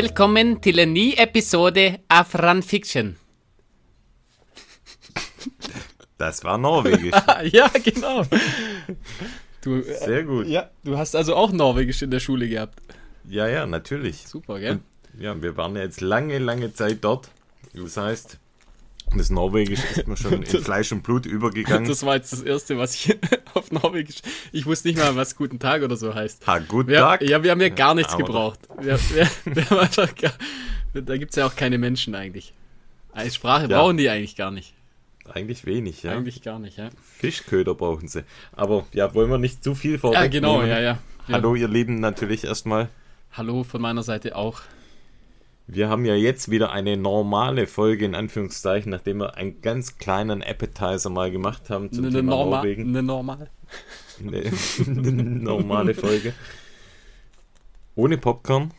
Velkommen til en ny episode av Fran Fiction. Das war norwegisch. ja, genau. Du, äh, Sehr gut. Ja, du hast also auch Norwegisch in der Schule gehabt. Ja, ja, natürlich. Super, gell? Ja, wir waren ja jetzt lange, lange Zeit dort. Das heißt, das Norwegisch ist mir schon in Fleisch und Blut übergegangen. Das war jetzt das Erste, was ich auf Norwegisch. Ich wusste nicht mal, was Guten Tag oder so heißt. ha, guten Tag. ja, wir haben ja gar nichts aber gebraucht. Wir, wir, wir haben einfach gar, da gibt es ja auch keine Menschen eigentlich. Als Sprache Ja. brauchen die eigentlich gar nicht. Eigentlich wenig, ja. Eigentlich gar nicht, ja. Fischköder brauchen sie. Aber ja, wollen wir nicht zu viel Ja, vorwegnehmen. genau, ja, ja. ja. Hallo, ihr Lieben, natürlich erstmal. Hallo von meiner Seite auch. Wir haben ja jetzt wieder eine normale Folge, in Anführungszeichen, nachdem wir einen ganz kleinen Appetizer mal gemacht haben zum Eine, Thema norma Norwegen. eine normal. Eine, normale Folge. Ohne Popcorn.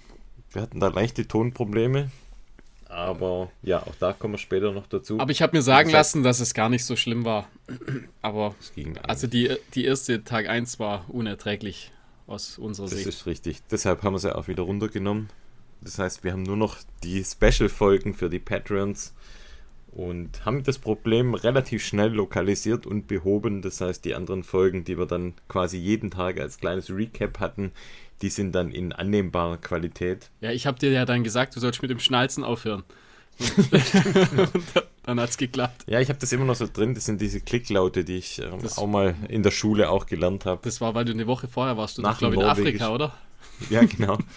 Wir hatten da leichte Tonprobleme. Aber ja, auch da kommen wir später noch dazu. Aber ich habe mir sagen Das lassen, dass es gar nicht so schlimm war. Aber Es also die, die erste Tag 1 war unerträglich aus unserer das Sicht. ist richtig. Deshalb haben wir sie auch wieder runtergenommen. Das heißt, wir haben nur noch die Special-Folgen für die Patreons und haben das Problem relativ schnell lokalisiert und behoben. Das heißt, die anderen Folgen, die wir dann quasi jeden Tag als kleines Recap hatten, die sind dann in annehmbarer Qualität. Ja, ich habe dir ja dann gesagt, du sollst mit dem Schnalzen aufhören. Und dann hat's geklappt. Ja, ich habe das immer noch so drin. Das sind diese Klicklaute, die ich ähm, auch mal in der Schule auch gelernt habe. Das war, weil du eine Woche vorher warst. Du Nach glaube in. Afrika, oder? Ja, genau.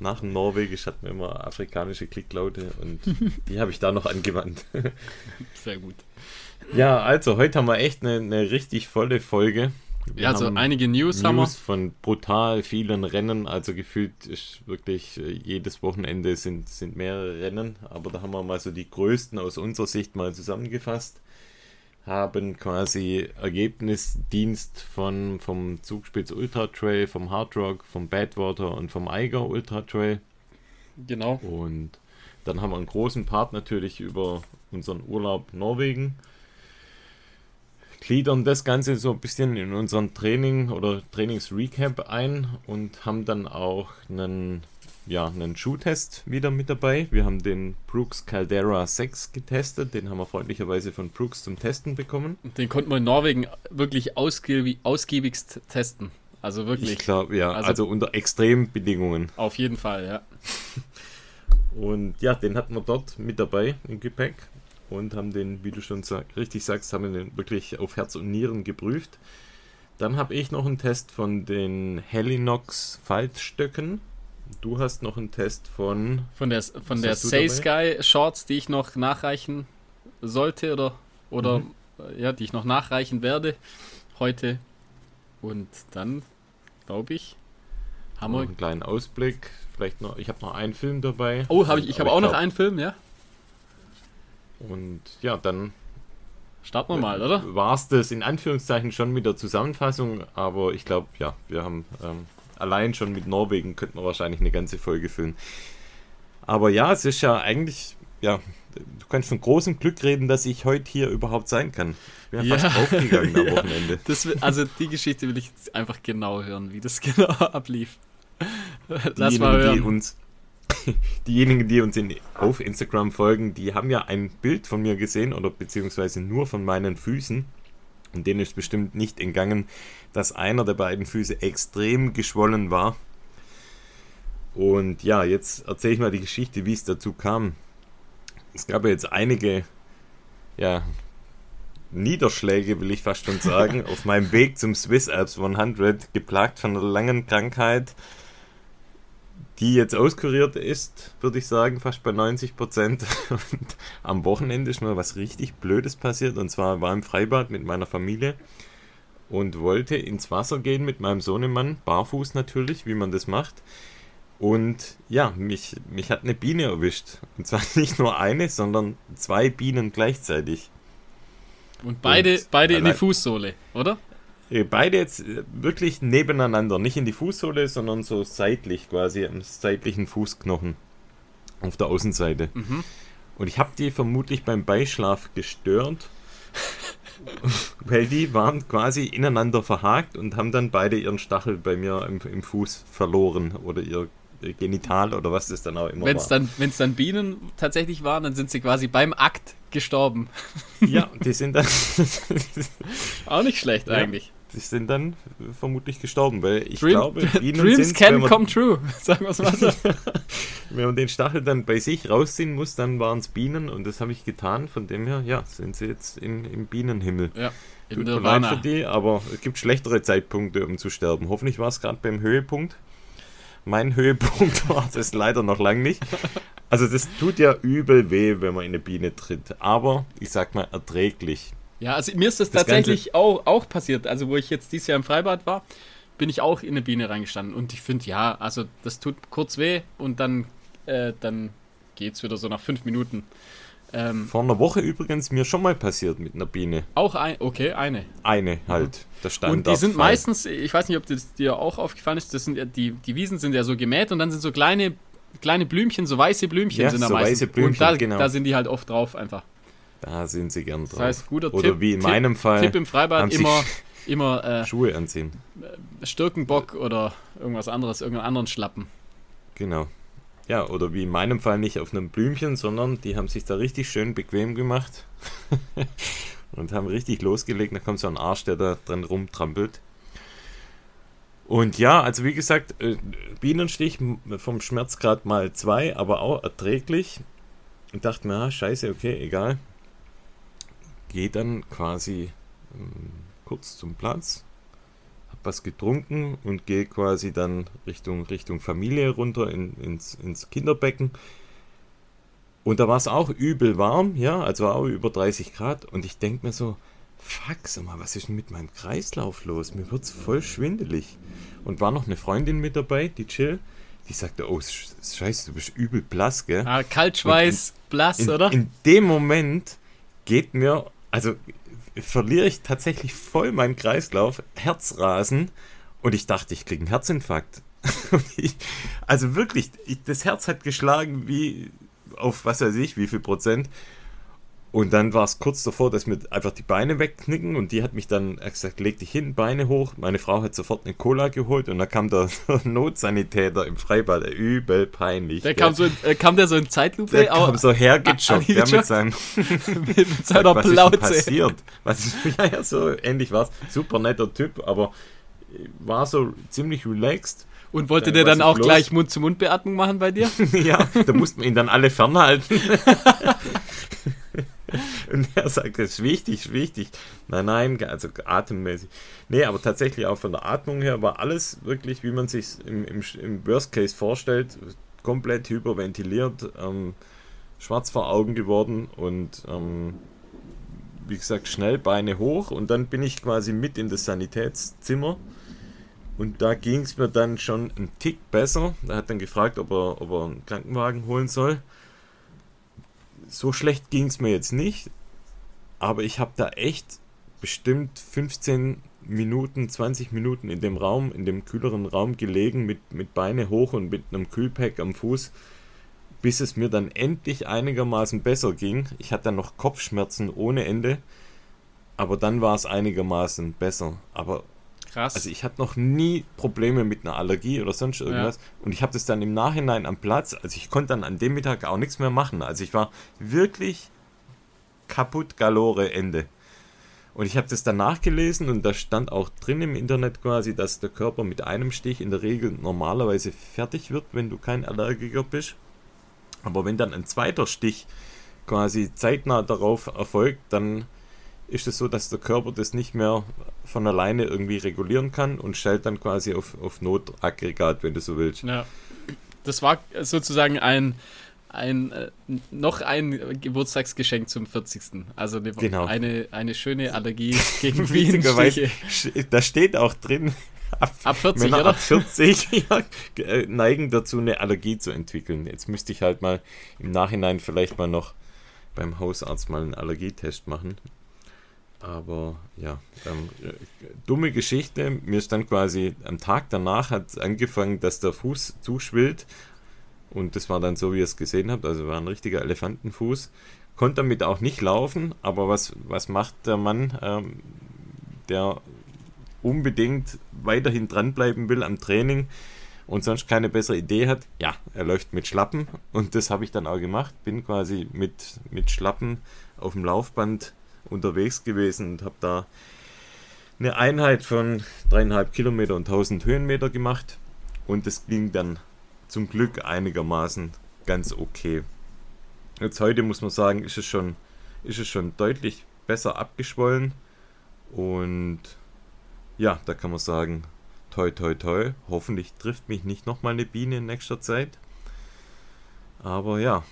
Nach dem Norwegisch hatten wir immer afrikanische Klicklaute und die habe ich da noch angewandt. Sehr gut. Ja, also heute haben wir echt eine, eine richtig volle Folge. Wir Ja, also einige News, haben wir. News von brutal vielen Rennen. Also gefühlt ist wirklich äh, jedes Wochenende sind, sind mehrere Rennen. Aber da haben wir mal so die größten aus unserer Sicht mal zusammengefasst. Haben quasi Ergebnisdienst von, vom Zugspitz Ultra Trail, vom Hard Rock, vom Badwater und vom Eiger Ultra Trail. Genau. Und dann haben wir einen großen Part natürlich über unseren Urlaub Norwegen. Gliedern das Ganze so ein bisschen in unseren Training oder Trainingsrecap ein und haben dann auch einen, ja, einen Schuhtest wieder mit dabei. Wir haben den Brooks Caldera 6 getestet, den haben wir freundlicherweise von Brooks zum Testen bekommen. Den konnten wir in Norwegen wirklich ausgiebig, ausgiebigst testen. Also wirklich. Ich glaube, ja, Also- also, unter Extrembedingungen. Auf jeden Fall, ja. Und ja, den hatten wir dort mit dabei im Gepäck und haben den, wie du schon sag, richtig sagst, haben wir den wirklich auf Herz und Nieren geprüft. Dann habe ich noch einen Test von den Helinox Faltstöcken. Du hast noch einen Test von Von der, von der Say? Sky Shorts, die ich noch nachreichen sollte oder, oder Mhm. ja, die ich noch nachreichen werde heute. Und dann, glaube ich, haben noch wir. einen kleinen Ausblick. Vielleicht noch, ich habe noch einen Film dabei. Oh, habe ich, ich habe auch noch glaub- einen Film, ja? Und ja, dann Starten wir mal, oder? war es das in Anführungszeichen schon mit der Zusammenfassung, aber ich glaube, ja, wir haben ähm, allein schon mit Norwegen könnten wir wahrscheinlich eine ganze Folge füllen. Aber ja, es ist ja eigentlich, ja, du kannst von großem Glück reden, dass ich heute hier überhaupt sein kann. Ich bin ja, Ja. fast aufgegangen am Wochenende. Das, also die Geschichte will ich jetzt einfach genau hören, wie das genau ablief. Lass mal Diejenigen, die hören. uns, diejenigen, die uns in, auf Instagram folgen, die haben ja ein Bild von mir gesehen oder beziehungsweise nur von meinen Füßen. Und denen ist bestimmt nicht entgangen, dass einer der beiden Füße extrem geschwollen war. Und ja, jetzt erzähle ich mal die Geschichte, wie es dazu kam. Es gab ja jetzt einige, ja, Niederschläge, will ich fast schon sagen, auf meinem Weg zum Swiss Alps 100, geplagt von einer langen Krankheit, die jetzt auskuriert ist, würde ich sagen, fast bei 90 Prozent. Und am Wochenende ist mir was richtig Blödes passiert. Und zwar war im Freibad mit meiner Familie und wollte ins Wasser gehen mit meinem Sohnemann, barfuß natürlich, wie man das macht. Und ja, mich, mich hat eine Biene erwischt. Und zwar nicht nur eine, sondern zwei Bienen gleichzeitig. Und beide, Und beide in die Fußsohle, oder? Äh, Beide jetzt äh, wirklich nebeneinander, nicht in die Fußsohle, sondern so seitlich quasi am seitlichen Fußknochen auf der Außenseite. Mhm. Und ich habe die vermutlich beim Beischlaf gestört, weil die waren quasi ineinander verhakt und haben dann beide ihren Stachel bei mir im, im Fuß verloren oder ihr genital oder was das dann auch immer Wenn es dann, wenn's dann Bienen tatsächlich waren, dann sind sie quasi beim Akt gestorben. Ja, die sind dann. Auch nicht schlecht Ja. eigentlich. Die sind dann vermutlich gestorben, weil ich Dream, glaube, Bienen Dreams wenn can man, come true, sagen wir es mal so. wenn man den Stachel dann bei sich rausziehen muss, dann waren es Bienen und das habe ich getan. Von dem her, ja, sind sie jetzt in, im Bienenhimmel. ja, im Tut mir leid für die, aber es gibt schlechtere Zeitpunkte, um zu sterben. Hoffentlich war es gerade beim Höhepunkt. Mein Höhepunkt war das leider noch lang nicht. Also das tut ja übel weh, wenn man in eine Biene tritt. Aber ich sag mal erträglich. Ja, also mir ist das, Das tatsächlich auch, auch passiert. Also wo ich jetzt dieses Jahr im Freibad war, bin ich auch in eine Biene reingestanden. Und ich finde, ja, also das tut kurz weh und dann, äh, dann geht's wieder so nach fünf Minuten. Ähm, Vor einer Woche übrigens mir schon mal passiert mit einer Biene. auch ein, okay, eine. Eine halt. Der Standard. Und die sind meistens, ich weiß nicht, ob das dir auch aufgefallen ist, das sind ja, die, die Wiesen sind ja so gemäht und dann sind so kleine, kleine Blümchen, so weiße Blümchen Ja, sind da so meistens. weiße Blümchen, und da, genau. da sind die halt oft drauf einfach. Da sind sie gern drauf. Das heißt, guter Oder Tipp. wie in Tipp, meinem Fall Tipp im Freibad immer, immer äh, Schuhe anziehen. Stirkenbock oder irgendwas anderes, irgendeinen anderen Schlappen. Genau. Ja, oder wie in meinem Fall nicht auf einem Blümchen, sondern die haben sich da richtig schön bequem gemacht und haben richtig losgelegt. Da kommt so ein Arsch, der da dran rumtrampelt. Und ja, also wie gesagt, äh, Bienenstich vom Schmerzgrad mal zwei, aber auch erträglich. Und dachte mir, ah, scheiße, okay, egal. Geh dann quasi ähm, kurz zum Platz, hab was getrunken und gehe quasi dann Richtung, Richtung Familie runter in, ins, ins Kinderbecken. Und da war es auch übel warm, ja, also auch über 30 Grad. Und ich denke mir so, fuck, sag mal, was ist denn mit meinem Kreislauf los? Mir wird's voll schwindelig. Und war noch eine Freundin mit dabei, die chill. Die sagte, oh, sch- scheiße, du bist übel blass, gell? Ah, Kaltschweiß, blass, in, oder? in dem Moment geht mir, also verliere ich tatsächlich voll meinen Kreislauf, Herzrasen und ich dachte, ich kriege einen Herzinfarkt. Ich, also wirklich, ich, das Herz hat geschlagen wie auf was weiß ich, wie viel Prozent. Und dann war es kurz davor, dass mir einfach die Beine wegknicken und die hat mich dann gesagt, leg dich hin, Beine hoch. Meine Frau hat sofort eine Cola geholt und da kam der Notsanitäter im Freibad, übel peinlich. Der gell. kam, so in, äh, kam der so in Zeitlupe Der kam so hergejoggt, der mit seinem mit seiner was ist denn Plauze. passiert? Was ist, ja, ja, so ähnlich war es. Super netter Typ, aber war so ziemlich relaxed. Und wollte der was dann ist auch los? gleich Mund-zu-Mund-Beatmung machen bei dir? ja, da mussten wir ihn dann alle fernhalten. Und er sagt, das ist wichtig, ist wichtig. Nein, nein, also atemmäßig. Nee, aber tatsächlich auch von der Atmung her war alles wirklich, wie man sich im, im, im Worst Case vorstellt, komplett hyperventiliert, ähm, schwarz vor Augen geworden und ähm, wie gesagt, schnell Beine hoch und dann bin ich quasi mit in das Sanitätszimmer und da ging es mir dann schon einen Tick besser. Er hat dann gefragt, ob er, ob er einen Krankenwagen holen soll. So schlecht ging es mir jetzt nicht, aber ich habe da echt bestimmt 15 Minuten, 20 Minuten in dem Raum, in dem kühleren Raum gelegen, mit, mit Beine hoch und mit einem Kühlpack am Fuß, bis es mir dann endlich einigermaßen besser ging. Ich hatte dann noch Kopfschmerzen ohne Ende, aber dann war es einigermaßen besser. Aber Krass. also ich hatte noch nie Probleme mit einer Allergie oder sonst irgendwas. Und ich habe das dann im Nachhinein am Platz, also ich konnte dann an dem Mittag auch nichts mehr machen. Also ich war wirklich kaputt galore Ende. Und ich habe das dann nachgelesen und da stand auch drin im Internet quasi, dass der Körper mit einem Stich in der Regel normalerweise fertig wird, wenn du kein Allergiker bist. Aber wenn dann ein zweiter Stich quasi zeitnah darauf erfolgt, dann ist es so, dass der Körper das nicht mehr von alleine irgendwie regulieren kann und stellt dann quasi auf, auf Notaggregat, wenn du so willst. ja. Das war sozusagen ein, ein äh, noch ein Geburtstagsgeschenk zum 40. Also eine, Genau. eine, eine schöne Allergie gegen Bienenstiche. da steht auch drin, ab, Ab 40, Männer oder? ab 40 ja, äh, neigen dazu, eine Allergie zu entwickeln. Jetzt müsste ich halt mal im Nachhinein vielleicht mal noch beim Hausarzt mal einen Allergietest machen. Aber ja, ähm, äh, dumme Geschichte. Mir ist dann quasi am Tag danach hat angefangen, dass der Fuß zuschwillt. Und das war dann so, wie ihr es gesehen habt. Also war ein richtiger Elefantenfuß. Konnte damit auch nicht laufen. Aber was, was macht der Mann, ähm, der unbedingt weiterhin dranbleiben will am Training? und sonst keine bessere Idee hat, ja, er läuft mit Schlappen und das habe ich dann auch gemacht. Bin quasi mit, mit Schlappen auf dem Laufband unterwegs gewesen und habe da eine Einheit von dreieinhalb Kilometer und 1000 Höhenmeter gemacht und es ging dann zum Glück einigermaßen ganz okay. Jetzt heute muss man sagen, ist es schon, ist es schon deutlich besser abgeschwollen und ja, da kann man sagen, toi toi toi, hoffentlich trifft mich nicht nochmal eine Biene in nächster Zeit. Aber ja,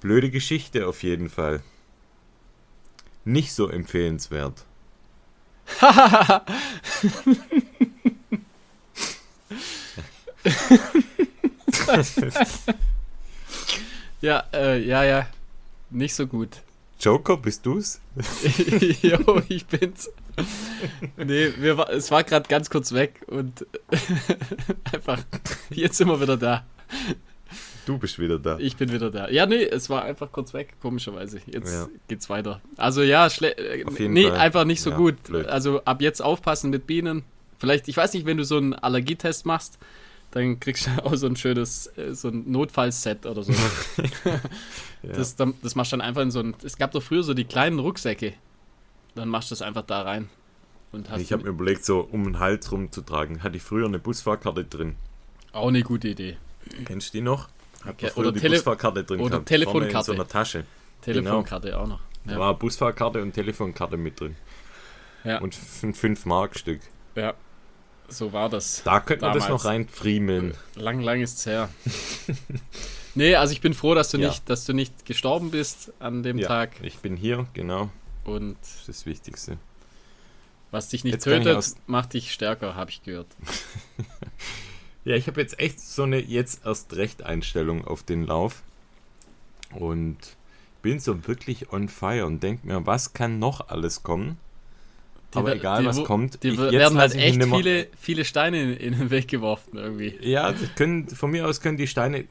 blöde Geschichte auf jeden Fall. Nicht so empfehlenswert. ja, äh, ja, ja. Nicht so gut. Joker, bist du's? jo, ich bin's. Nee, wir, es war gerade ganz kurz weg und einfach, jetzt sind wir wieder da. Du bist wieder da. Ich bin wieder da. Ja, nee, es war einfach kurz weg, komischerweise. Jetzt ja. geht's weiter. Also ja, schle äh, nee, Fall. einfach nicht so ja, gut. Blöd. Also ab jetzt aufpassen mit Bienen. Vielleicht, ich weiß nicht, wenn du so einen Allergietest machst, dann kriegst du auch so ein schönes, äh, so ein Notfallset oder so. ja. das, das machst du dann einfach in so ein, es gab doch früher so die kleinen Rucksäcke. Dann machst du das einfach da rein. Und hast ich habe mir überlegt, so um den Hals rumzutragen. Hatte ich früher eine Busfahrkarte drin. Auch eine gute Idee. Kennst du die noch? Hab ja, oder die Tele Busfahrkarte drin oder gehabt. Telefonkarte. In so einer Tasche. Telefonkarte genau. auch noch. Ja. Da war Busfahrkarte und Telefonkarte mit drin. Ja. Und ein 5 Mark Stück. Ja. So war das. Da könnte man das noch reinfriemeln. Lang, lang ist's her. nee, also ich bin froh, dass du ja. nicht, dass du nicht gestorben bist an dem ja, Tag. Ich bin hier, genau. Und das ist das Wichtigste. Was dich nicht jetzt tötet, macht dich stärker, habe ich gehört. Ja, ich habe jetzt echt so eine jetzt erst recht Einstellung auf den Lauf und bin so wirklich on fire und denke mir, was kann noch alles kommen? Die Aber egal, die, was kommt. Die ich, werden halt echt viele, viele Steine in, in, den Weg geworfen irgendwie. Ja, können, von mir aus können die Steine,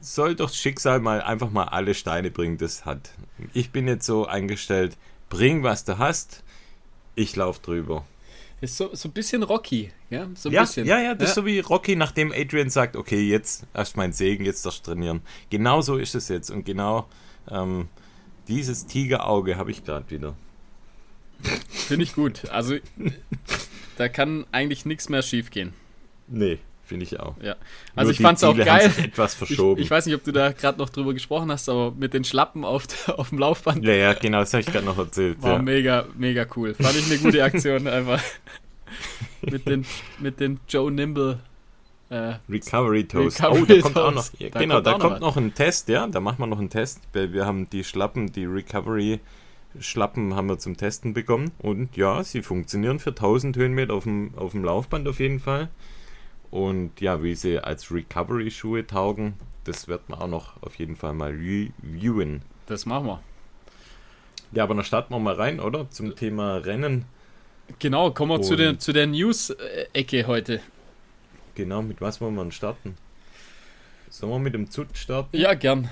soll doch Schicksal mal einfach mal alle Steine bringen, das hat. Ich bin jetzt so eingestellt, bring was du hast, ich lauf drüber. Ist so, so ein bisschen Rocky, ja? So ja, bisschen. ja, ja, das ja. ist so wie Rocky, nachdem Adrian sagt, okay, jetzt erst mein Segen, jetzt das trainieren. Genau so ist es jetzt und genau ähm, dieses Tigerauge habe ich gerade wieder. Finde ich gut. Also da kann eigentlich nichts mehr schief gehen. Nee. Finde ich auch. Ja. Also Nur ich fand es auch geil. etwas verschoben. Ich, ich, weiß nicht, ob du da gerade noch drüber gesprochen hast, aber mit den Schlappen auf, auf dem Laufband. Ja, ja, genau, das habe ich gerade noch erzählt. War ja. mega, mega cool. Fand ich eine gute Aktion einfach. mit, den, mit den Joe Nimble äh, Recovery Toast. Recovery oh, da kommt auch noch. Ja, da genau, kommt da kommt noch, noch ein Test, ja. Da machen wir noch einen Test, weil wir haben die Schlappen, die Recovery Schlappen haben wir zum Testen bekommen. Und ja, sie funktionieren für 1000 Höhenmeter auf dem, auf dem Laufband auf jeden Fall. Und ja, wie sie als Recovery-Schuhe taugen, das wird man auch noch auf jeden Fall mal reviewen. Das machen wir. Ja, aber dann starten wir mal rein, oder? Zum Thema Rennen. Genau, kommen wir zu der, zu der News-Ecke heute. Genau, mit was wollen wir starten? Sollen wir mit dem Zut starten? Ja, gern.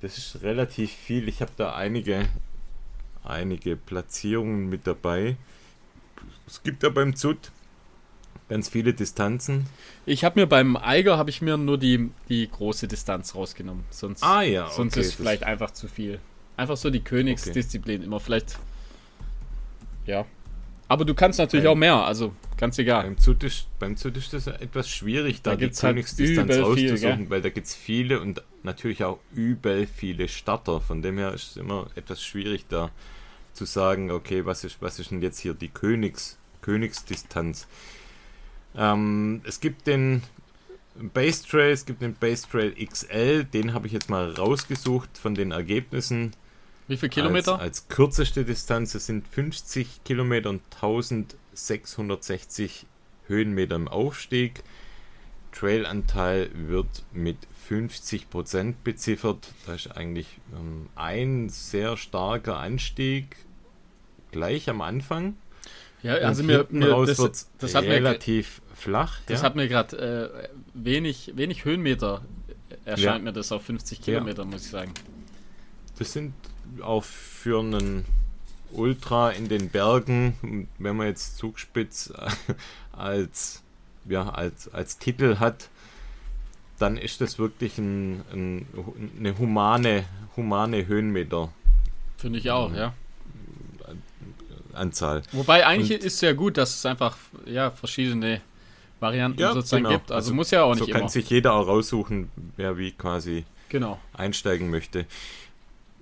Das ist relativ viel. Ich habe da einige, einige Platzierungen mit dabei. Es gibt ja beim Zut Ganz viele Distanzen. Ich habe mir beim Eiger habe ich mir nur die, die große Distanz rausgenommen. Sonst, ah, ja, okay, sonst ist vielleicht einfach zu viel. Einfach so die Königsdisziplin okay. immer vielleicht. Ja. Aber du kannst natürlich beim, auch mehr, also ganz egal. Beim Zutisch, beim Zutisch ist es etwas schwierig, da, da die halt Königsdistanz halt auszusuchen, viel, weil da gibt es viele und natürlich auch übel viele Starter. Von dem her ist es immer etwas schwierig, da zu sagen, okay, was ist, was ist denn jetzt hier die Königs, Königsdistanz? Ähm, es gibt den Base Trail, es gibt den Base Trail XL, den habe ich jetzt mal rausgesucht von den Ergebnissen. Wie viele Kilometer? Als, als kürzeste Distanz, es sind 50 Kilometer und 1660 Höhenmeter im Aufstieg. Trailanteil wird mit 50% beziffert. Da ist eigentlich ähm, ein sehr starker Anstieg gleich am Anfang. Ja, also mir, mir das, das hat relativ mir, flach. Das ja? hat mir gerade äh, wenig, wenig Höhenmeter erscheint ja. mir das auf 50 Kilometer, ja. muss ich sagen. Das sind auch für einen Ultra in den Bergen, wenn man jetzt Zugspitz als ja, als, als Titel hat, dann ist das wirklich ein, ein, eine humane, humane Höhenmeter. Finde ich auch, ja. Anzahl. Wobei eigentlich Und, ist es ja gut, dass es einfach ja, verschiedene Varianten ja, sozusagen genau. gibt. Also, also, muss ja auch nicht so immer. kann sich jeder auch raussuchen, wer wie quasi genau. einsteigen möchte.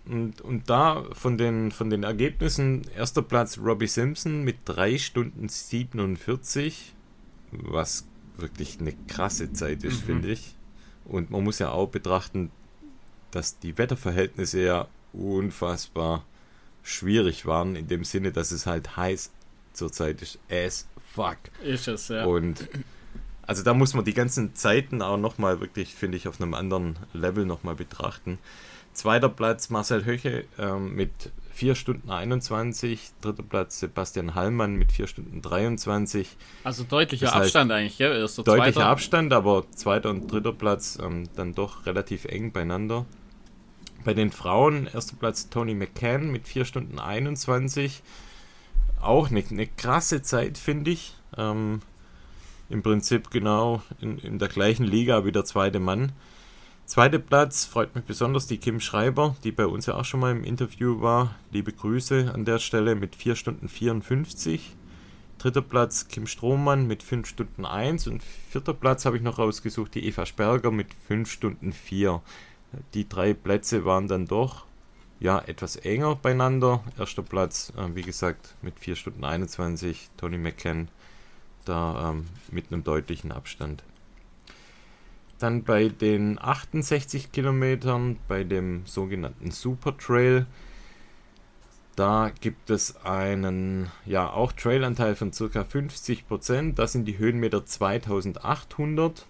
Und, und da von den, von den Ergebnissen, erster Platz Robbie Simpson mit 3 Stunden 47, was wirklich eine krasse Zeit ist, mhm. finde ich. Und man muss ja auch betrachten, dass die Wetterverhältnisse ja unfassbar schwierig waren, in dem Sinne, dass es halt heiß zurzeit ist. As fuck. Ist es, ja. Und also da muss man die ganzen Zeiten auch nochmal wirklich, finde ich, auf einem anderen Level nochmal betrachten. Zweiter Platz Marcel Höche ähm, mit 4 Stunden 21. Dritter Platz Sebastian Hallmann mit 4 Stunden 23. Also deutlicher das Abstand eigentlich, ja? Erster, deutlicher zweiter. Abstand, aber zweiter und dritter Platz ähm, dann doch relativ eng beieinander. Bei den Frauen, erster Platz Tony McCann mit 4 Stunden 21. Auch eine, eine krasse Zeit, finde ich. Ähm, Im Prinzip genau in, in der gleichen Liga wie der zweite Mann. Zweiter Platz freut mich besonders die Kim Schreiber, die bei uns ja auch schon mal im Interview war. Liebe Grüße an der Stelle mit 4 Stunden 54. Dritter Platz Kim Strohmann mit 5 Stunden 1 und vierter Platz habe ich noch rausgesucht, die Eva Sperger mit 5 Stunden 4. Die drei Plätze waren dann doch ja etwas enger beieinander. Erster Platz, äh, wie gesagt, mit 4 Stunden 21, Tony McCann da ähm, mit einem deutlichen Abstand. Dann bei den 68 Kilometern, bei dem sogenannten Super Trail, da gibt es einen, ja, auch Trailanteil von ca. 50%. Prozent. Das sind die Höhenmeter 2800.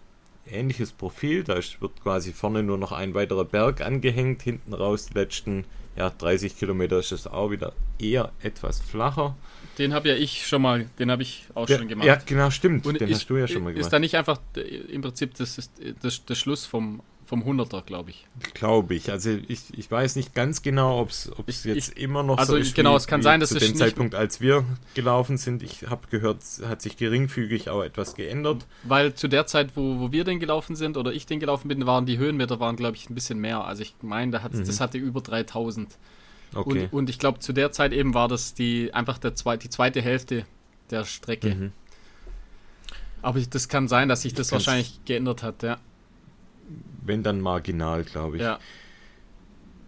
Ähnliches Profil, da wird quasi vorne nur noch ein weiterer Berg angehängt, hinten raus die letzten ja, 30 Kilometer ist es auch wieder eher etwas flacher. Den habe ja ich schon mal, den habe ich auch ja, schon gemacht. Ja, genau, stimmt. Und den ist, hast du ja schon mal gemacht. Ist da nicht einfach im Prinzip das, das, das Schluss vom, vom 100er, glaube ich. Glaube ich. Also ich, ich weiß nicht ganz genau, ob es jetzt ich, immer noch also so ist. Genau, wie, es kann sein, dass zu dem Zeitpunkt, als wir gelaufen sind, ich habe gehört, hat sich geringfügig auch etwas geändert. Weil zu der Zeit, wo, wo wir den gelaufen sind oder ich den gelaufen bin, waren die Höhenmeter waren, glaube ich, ein bisschen mehr. Also ich meine, da mhm. das hatte über 3000. Okay. Und, und ich glaube, zu der Zeit eben war das die einfach der zwei, die zweite Hälfte der Strecke. Mhm. Aber ich, das kann sein, dass sich das wahrscheinlich geändert hat, ja. Wenn dann marginal, glaube ich. Ja.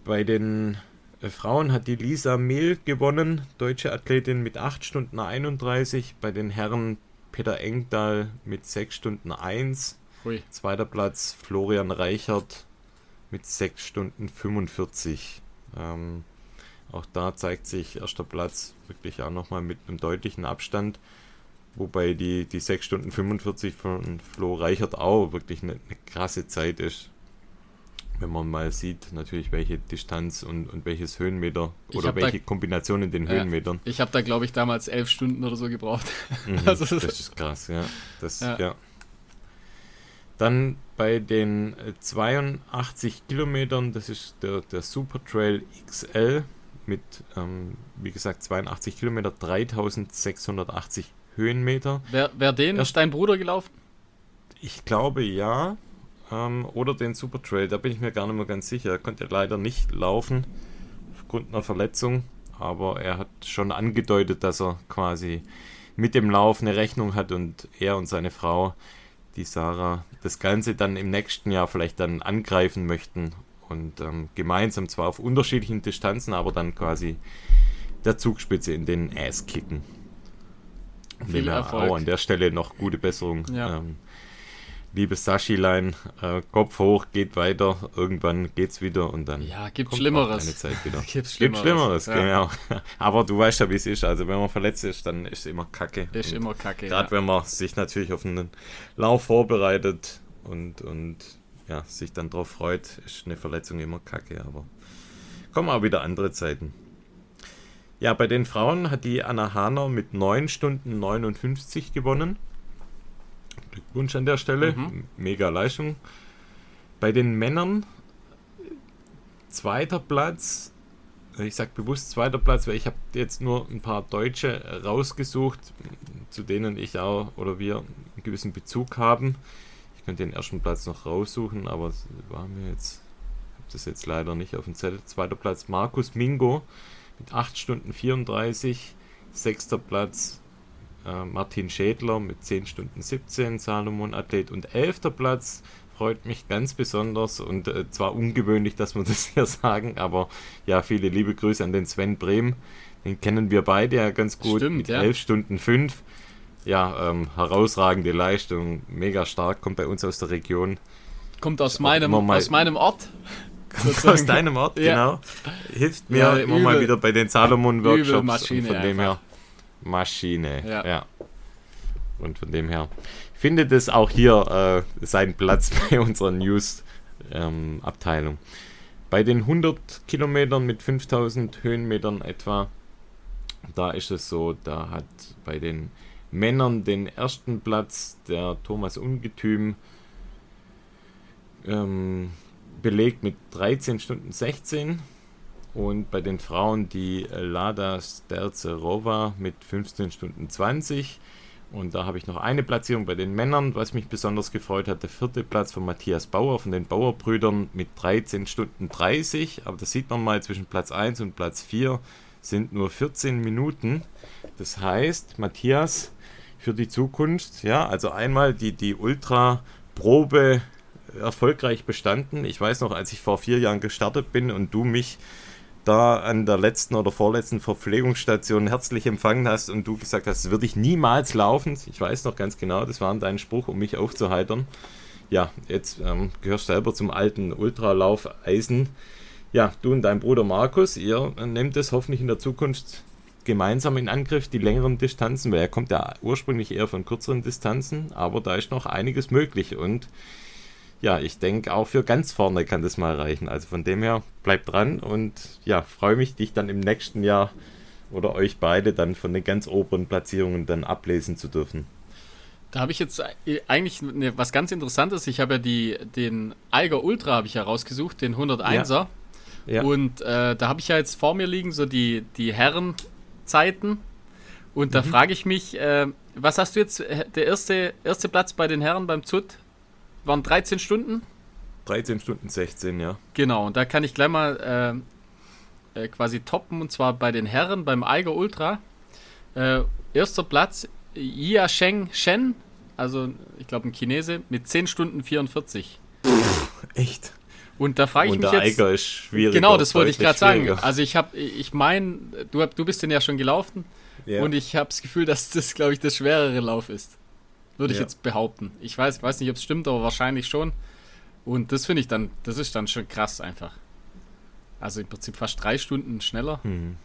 Bei den äh, Frauen hat die Lisa Mehl gewonnen, deutsche Athletin mit 8 Stunden 31. Bei den Herren Peter Engdahl mit 6 Stunden 1. Hui. Zweiter Platz Florian Reichert mit 6 Stunden 45. Ähm, auch da zeigt sich erster Platz wirklich auch nochmal mit einem deutlichen Abstand. Wobei die, die 6 Stunden 45 von Flo Reichert auch wirklich eine, eine krasse Zeit ist. Wenn man mal sieht, natürlich, welche Distanz und, und welches Höhenmeter oder welche da, Kombination in den ja, Höhenmetern. Ich habe da, glaube ich, damals elf Stunden oder so gebraucht. Mhm, also, das ist krass, ja. Das, ja. ja. Dann bei den 82 Kilometern, das ist der, der Super Trail XL, mit, ähm, wie gesagt, 82 Kilometer, 3680 Höhenmeter. Wer, wer den? Ist dein Bruder gelaufen? Ich glaube ja. Ähm, oder den Super Trail, da bin ich mir gar nicht mehr ganz sicher. Er konnte leider nicht laufen aufgrund einer Verletzung, aber er hat schon angedeutet, dass er quasi mit dem Lauf eine Rechnung hat und er und seine Frau, die Sarah, das Ganze dann im nächsten Jahr vielleicht dann angreifen möchten und ähm, gemeinsam zwar auf unterschiedlichen Distanzen, aber dann quasi der Zugspitze in den Ass kicken. Viel Erfolg. Auch an der Stelle noch gute Besserung. Ja. Ähm, liebes Saschilein, äh, Kopf hoch, geht weiter, irgendwann geht's wieder und dann ja, gibt Schlimmeres. Eine Zeit wieder. gibt's Schlimmeres, gibt Schlimmeres ja. genau. Aber du weißt ja, wie es ist. Also wenn man verletzt ist, dann ist es immer Kacke. Ist und immer Kacke. Gerade ja. wenn man sich natürlich auf einen Lauf vorbereitet und, und ja, sich dann drauf freut, ist eine Verletzung immer kacke, aber kommen auch wieder andere Zeiten. Ja, bei den Frauen hat die Anna Hahner mit 9 Stunden 59 gewonnen. Glückwunsch an der Stelle, mhm. mega Leistung. Bei den Männern zweiter Platz ich sage bewusst zweiter Platz, weil ich habe jetzt nur ein paar Deutsche rausgesucht, zu denen ich auch oder wir einen gewissen Bezug haben. Ich könnte den ersten Platz noch raussuchen, aber war mir jetzt, habe das jetzt leider nicht auf dem Zettel. Zweiter Platz Markus Mingo mit 8 Stunden 34. Sechster Platz äh, Martin Schädler mit 10 Stunden 17, Salomon Athlet und elfter Platz freut mich ganz besonders und äh, zwar ungewöhnlich, dass wir das hier sagen, aber ja, viele liebe Grüße an den Sven Brehm. Den kennen wir beide ja ganz gut Stimmt, mit ja. 11 Stunden 5. Ja, ähm, herausragende Leistung, mega stark, kommt bei uns aus der Region. Kommt aus meinem, aus meinem Ort. Aus deinem Ort, Ja. genau. Hilft mir Ja, immer mal übel- wieder bei den Salomon-Workshops. Maschine Von dem her. Maschine. Ja. Ja. Und von dem her findet es auch hier äh, seinen Platz bei unserer News-Abteilung. bei den 100 Kilometern mit 5000 Höhenmetern etwa, da ist es so, da hat bei den Männern den ersten Platz der Thomas Ungetüm ähm, belegt mit 13 Stunden 16 und bei den Frauen die Lada Sterzerova mit 15 Stunden 20 und da habe ich noch eine Platzierung bei den Männern, was mich besonders gefreut hat, der vierte Platz von Matthias Bauer von den Bauerbrüdern mit 13 Stunden 30, aber das sieht man mal zwischen Platz 1 und Platz 4 sind nur 14 Minuten. Das heißt, Matthias, für die Zukunft, ja, also einmal die, die Ultra-Probe erfolgreich bestanden. Ich weiß noch, als ich vor vier Jahren gestartet bin und du mich da an der letzten oder vorletzten Verpflegungsstation herzlich empfangen hast und du gesagt hast, das würde ich niemals laufen. Ich weiß noch ganz genau, das war dein Spruch, um mich aufzuheitern. Ja, jetzt ähm, gehörst du selber zum alten Ultralauf-Eisen. Ja, du und dein Bruder Markus, ihr nehmt es hoffentlich in der Zukunft gemeinsam in Angriff, die längeren Distanzen, weil er kommt ja ursprünglich eher von kürzeren Distanzen, aber da ist noch einiges möglich und ja, ich denke auch für ganz vorne kann das mal reichen. Also von dem her, bleibt dran und ja, freue mich, dich dann im nächsten Jahr oder euch beide dann von den ganz oberen Platzierungen dann ablesen zu dürfen. Da habe ich jetzt eigentlich ne, was ganz Interessantes. Ich habe ja die, den Eiger Ultra habe ich ja rausgesucht, den 101er. Ja. Und äh, da habe ich ja jetzt vor mir liegen so die, die Herrenzeiten. Und da frage ich mich, äh, was hast du jetzt, äh, der erste, erste Platz bei den Herren beim ZUT waren 13 Stunden? 13 Stunden 16, ja. Genau, und da kann ich gleich mal äh, äh, quasi toppen, und zwar bei den Herren beim Eiger Ultra. Äh, erster Platz, Yia Sheng Shen, also ich glaube ein Chinese, mit 10 Stunden 44. Echt. Und da frage ich Und mich der jetzt. Eiger ist schwierig. Genau, das wollte ich gerade sagen. Also ich habe, ich meine, du, hab- du bist den ja schon gelaufen Ja. und ich habe das Gefühl, dass das, glaube ich, der schwerere Lauf ist. Würde ich Ja. jetzt behaupten. Ich weiß, weiß nicht, ob es stimmt, aber wahrscheinlich schon. Und das finde ich dann, das ist dann schon krass einfach. Also im Prinzip fast drei Stunden schneller. Hm.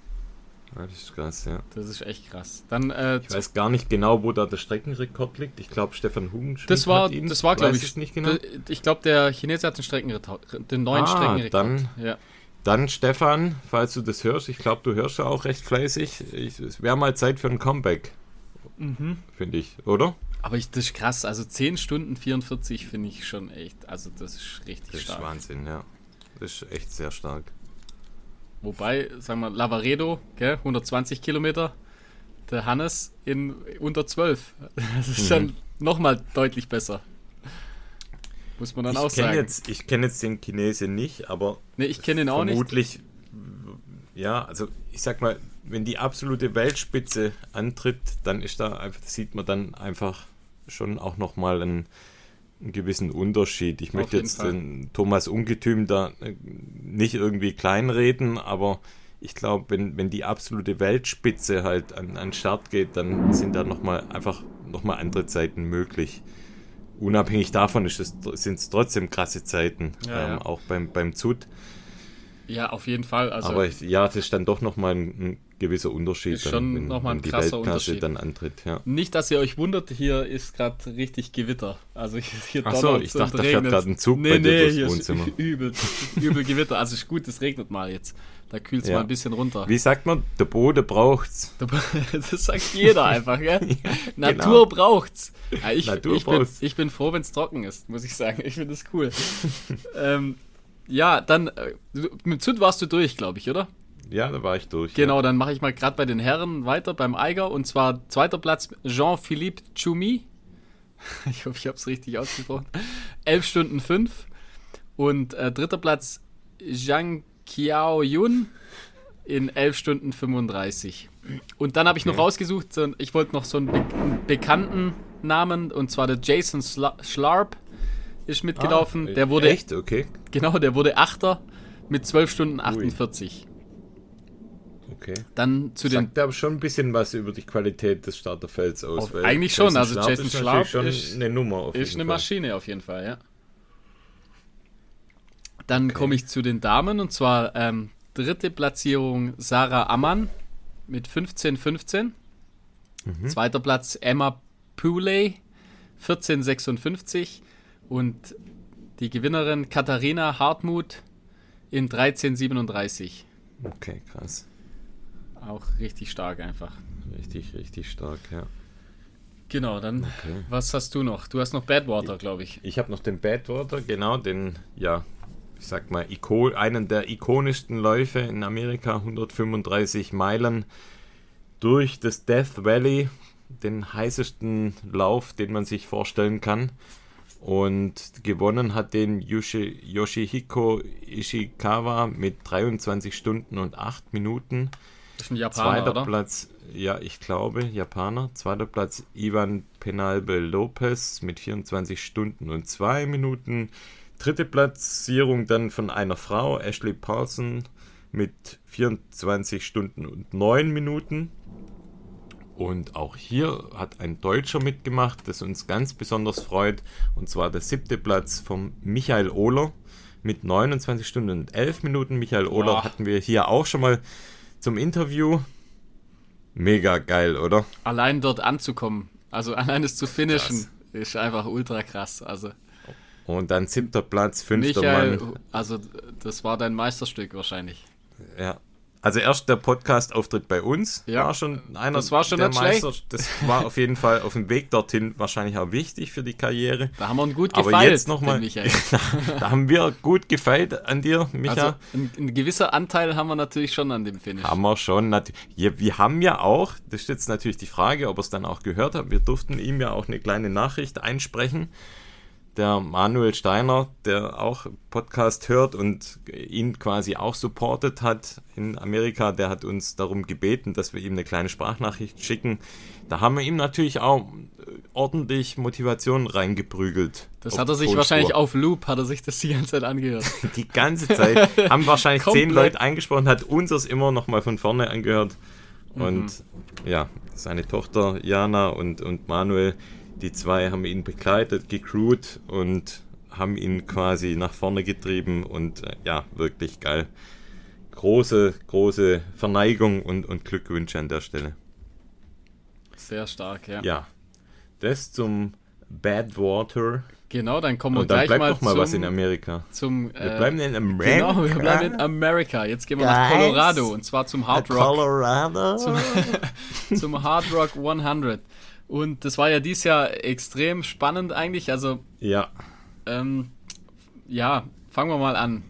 Ja, das ist krass, ja. Das ist echt krass. Dann, äh, Ich weiß gar nicht genau, wo da der Streckenrekord liegt. Ich glaube, Stefan Hugenschmidt das war, hat ihn. das war, glaube ich, nicht genau. ich glaube, der Chinese hat den Streckenrekord, den neuen Ah, Streckenrekord. dann- ja. Dann, Stefan, falls du das hörst, ich glaube, du hörst ja auch recht fleißig. Ich, es wäre mal Zeit für ein Comeback, Mhm. finde ich, oder? Aber ich, das ist krass. Also 10 Stunden 44 finde ich schon echt. Also das ist richtig Das ist stark. Wahnsinn, ja. Das ist echt sehr stark. Wobei, sagen wir, Lavaredo, gell, 120 Kilometer, der Hannes in unter 12. Das ist Mhm. dann nochmal deutlich besser. Muss man dann auch ich kenne sagen. jetzt, ich kenn jetzt den Chinesen nicht, aber nee, ich kenne ihn auch nicht. vermutlich, ja, also ich sag mal, wenn die absolute Weltspitze antritt, dann ist da einfach, sieht man dann einfach schon auch nochmal einen, einen gewissen Unterschied. Ich Auf möchte jetzt Fall. den Thomas Ungetüm da äh, nicht irgendwie kleinreden, aber ich glaube, wenn, wenn die absolute Weltspitze halt an, an Start geht, dann sind da nochmal einfach nochmal andere Zeiten möglich. Unabhängig davon sind es trotzdem krasse Zeiten, Ja, ja. ähm, auch beim, beim ZUT. Ja, auf jeden Fall. Also, Aber ich, ja, das ist dann doch nochmal ein, ein gewisser Unterschied, Ist schon noch mal ein die krasser Unterschied. dann antritt. Ja. nicht, dass ihr euch wundert, hier ist gerade richtig Gewitter. Also hier Ach so, ich dachte, da fährt gerade ein Zug nee, bei dir nee, durchs Wohnzimmer. übel, übel Gewitter. Also ist gut, es regnet mal jetzt. Da kühlt es Ja. mal ein bisschen runter. Wie sagt man, der Boden braucht's. Das sagt jeder einfach, gell? Natur genau. braucht's. Ja, ich, Natur ich, bin, braucht's. ich bin froh, wenn es trocken ist, muss ich sagen. Ich finde das cool. ähm, ja, dann, äh, mit Zut warst du durch, glaube ich, oder? Ja, da war ich durch. Genau, ja. dann mache ich mal gerade bei den Herren weiter beim Eiger. Und zwar zweiter Platz Jean-Philippe Choumi. Ich hoffe, ich habe es richtig ausgesprochen. 11 Stunden 5. Und äh, dritter Platz Zhang Kiao Yun in 11 Stunden 35. Und dann habe ich noch Okay. rausgesucht, ich wollte noch so einen, be einen bekannten Namen, und zwar der Jason Schla Schlarp ist mitgelaufen. Ah, der wurde, Echt? Okay. genau, der wurde Achter mit 12 Stunden 48. Okay. Dann zu den Sagt aber schon ein bisschen was über die Qualität des Starterfelds aus. Auf- eigentlich schon, also Schlarp Jason ist Schlarp natürlich schon ist- eine Nummer. Auf Ist eine Fall. Maschine auf jeden Fall, ja. Dann Okay. komme ich zu den Damen und zwar ähm, dritte Platzierung Sarah Ammann mit 15,15. Mhm. Zweiter Platz Emma Pooley 14,56 und die Gewinnerin Katharina Hartmut in 13,37. Okay, krass. Auch richtig stark einfach. Richtig, richtig stark, ja. Genau, dann Okay. was hast du noch? Du hast noch Badwater, glaube ich. Ich habe noch den Badwater, genau, den, ja, ich sag mal, Iko einen der ikonischsten Läufe in Amerika, 135 Meilen durch das Death Valley, den heißesten Lauf, den man sich vorstellen kann. Und gewonnen hat den Yoshi, Yoshihiko Ishikawa mit 23 Stunden und 8 Minuten. Das ist ein Japaner, Zweiter oder? Platz, ja, ich glaube, Japaner. Zweiter Platz Ivan Penalbe Lopez mit 24 Stunden und 2 Minuten. Dritte Platzierung dann von einer Frau, Ashley Paulson, mit 24 Stunden und 9 Minuten. Und auch hier hat ein Deutscher mitgemacht, das uns ganz besonders freut. Und zwar der siebte Platz vom Michael Ohler mit 29 Stunden und 11 Minuten. Michael Ohler Boah. hatten wir hier auch schon mal zum Interview. Mega geil, oder? allein dort anzukommen, also allein es zu finishen, ist einfach ultra krass. Also Und dann siebter Platz, fünfter Michael, Mann. also das war dein Meisterstück wahrscheinlich. Ja. Also erst der Podcast-Auftritt bei uns Ja, war schon einer das war schon der nicht Meister. Das war auf jeden Fall auf dem Weg dorthin wahrscheinlich auch wichtig für die Karriere. Da haben wir ihn gut Aber gefeilt, jetzt noch mal- Michael. da haben wir gut gefeilt an dir, Micha. Also ein, ein gewisser Anteil haben wir natürlich schon an dem Finish. Haben wir schon. Ja, wir haben ja auch, das ist jetzt natürlich die Frage, ob er es dann auch gehört hat, wir durften ihm ja auch eine kleine Nachricht einsprechen. Der Manuel Steiner, der auch Podcast hört und ihn quasi auch supportet hat in Amerika, der hat uns darum gebeten, dass wir ihm eine kleine Sprachnachricht schicken. Da haben wir ihm natürlich auch ordentlich Motivation reingeprügelt. Das hat er sich wahrscheinlich auf Loop, hat er sich das die ganze Zeit angehört. Die ganze Zeit. Haben wahrscheinlich zehn. Leute eingesprochen, hat unseres immer noch mal von vorne angehört. Und Mhm. ja, seine Tochter Jana und, und Manuel, die zwei haben ihn begleitet, gecrewt und haben ihn quasi nach vorne getrieben und äh, ja, wirklich geil. Große, große Verneigung und, und Glückwünsche an der Stelle. Sehr stark, ja. Ja, das zum Badwater. Genau, dann kommen wir Und gleich mal mal zum, was in Amerika. zum Wir äh, bleiben in Amerika. Genau, wir bleiben in Amerika. Jetzt gehen wir nach Guys. Colorado und zwar zum Hard Rock. Colorado. Zum, zum Hard Rock 100. Und das war ja dieses Jahr extrem spannend eigentlich. Also, ja, ähm, ja, fangen wir mal an.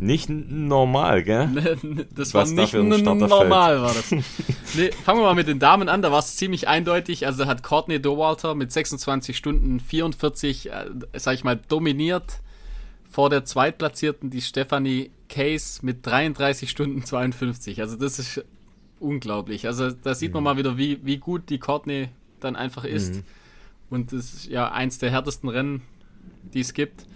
nicht normal, gell? Das Was war da nicht normal, war das. nee, fangen wir mal mit den Damen an. Da war es ziemlich eindeutig. Also hat Courtney Dowalter mit 26 Stunden 44, äh, sag ich mal, dominiert. Vor der zweitplatzierten die Stephanie Case mit 33 Stunden 52. Also das ist unglaublich. Also da sieht man mal wieder, wie, wie gut die Courtney dann einfach ist. Und das ist ja eins der härtesten Rennen, die es gibt.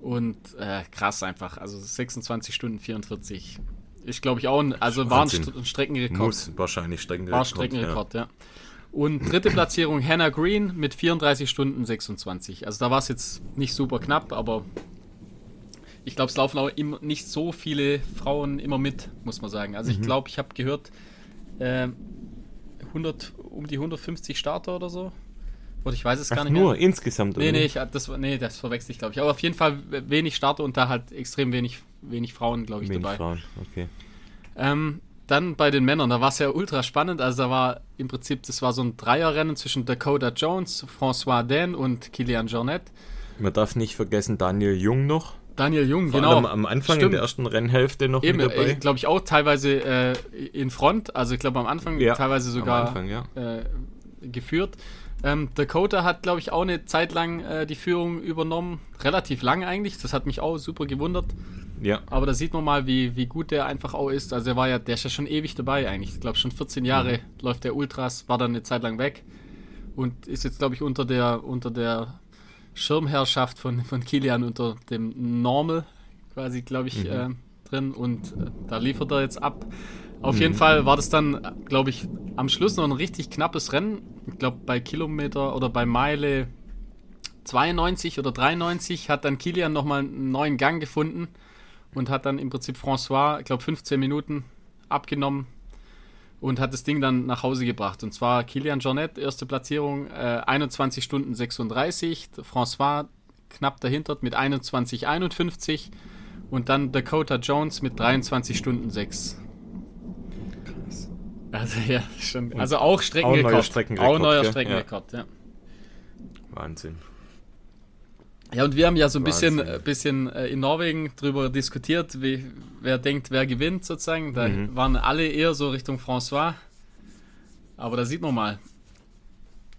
Und äh, krass einfach. Also 26 Stunden 44. Ich glaube ich auch, ein, also war ein, Wahnsinn. St ein Streckenrekord. Muss wahrscheinlich Streckenrekord. War Streckenrekord, ja. Und dritte Platzierung Hannah Green mit 34 Stunden 26. Also da war es jetzt nicht super knapp, aber ich glaube, es laufen auch immer nicht so viele Frauen immer mit, muss man sagen. Mhm. Also ich glaube, ich habe gehört, äh, 100, um die 150 Starter oder so. Oder ich weiß es Ach, gar nicht nur mehr. insgesamt. Nee, oder? nee, ich, das, nee, das verwechsel ich, glaube ich. Aber auf jeden Fall wenig Starter und da halt extrem wenig, wenig Frauen, glaube ich, Wenig dabei. Frauen, okay. Ähm, dann bei den Männern, da war es ja ultra spannend. Also da war im Prinzip, das war so ein Dreierrennen zwischen Dakota Jones, François Dan und Kilian Jornet. Man darf nicht vergessen, Daniel Jung noch. Daniel Jung, Vor genau. am Anfang in der ersten Rennhälfte noch Eben, dabei. äh, glaube ich auch teilweise äh, in Front, also ich glaube am Anfang Ja, teilweise sogar Anfang, ja. äh, geführt. Ähm, Dakota hat, glaube ich, auch eine Zeit lang äh, die Führung übernommen. Relativ lang eigentlich. Das hat mich auch super gewundert. Ja, Aber da sieht man mal, wie, wie gut der einfach auch ist. Also er war ja, der ist ja schon ewig dabei eigentlich. Ich glaube schon 14 Jahre läuft der Ultras, war dann eine Zeit lang weg und ist jetzt, glaube ich, unter der, unter der Schirmherrschaft von, von Kilian, unter dem Normal quasi, glaube ich, äh, drin. Und äh, da liefert er jetzt ab. Auf jeden Fall war das dann, glaube ich, am Schluss noch ein richtig knappes Rennen. Ich glaube, bei Kilometer oder bei Meile 92 oder 93 hat dann Kilian nochmal einen neuen Gang gefunden und hat dann im Prinzip François, ich glaube 15 Minuten abgenommen und hat das Ding dann nach Hause gebracht. Und zwar Kilian Jornet, erste Platzierung, äh, 21 Stunden 36, François knapp dahinter mit 21,51 und dann Dakota Jones mit 23 Stunden 6. Also ja, schon. Also auch Streckenrekord. neuer Streckenrekord, Auch neuer? Streckenrekord, ja. Wahnsinn. Ja, und wir haben ja so ein bisschen, Wahnsinn. äh, bisschen äh, in Norwegen drüber diskutiert, wie, wer denkt, wer gewinnt sozusagen. Da Mhm. waren alle eher so Richtung François. Aber da sieht man mal,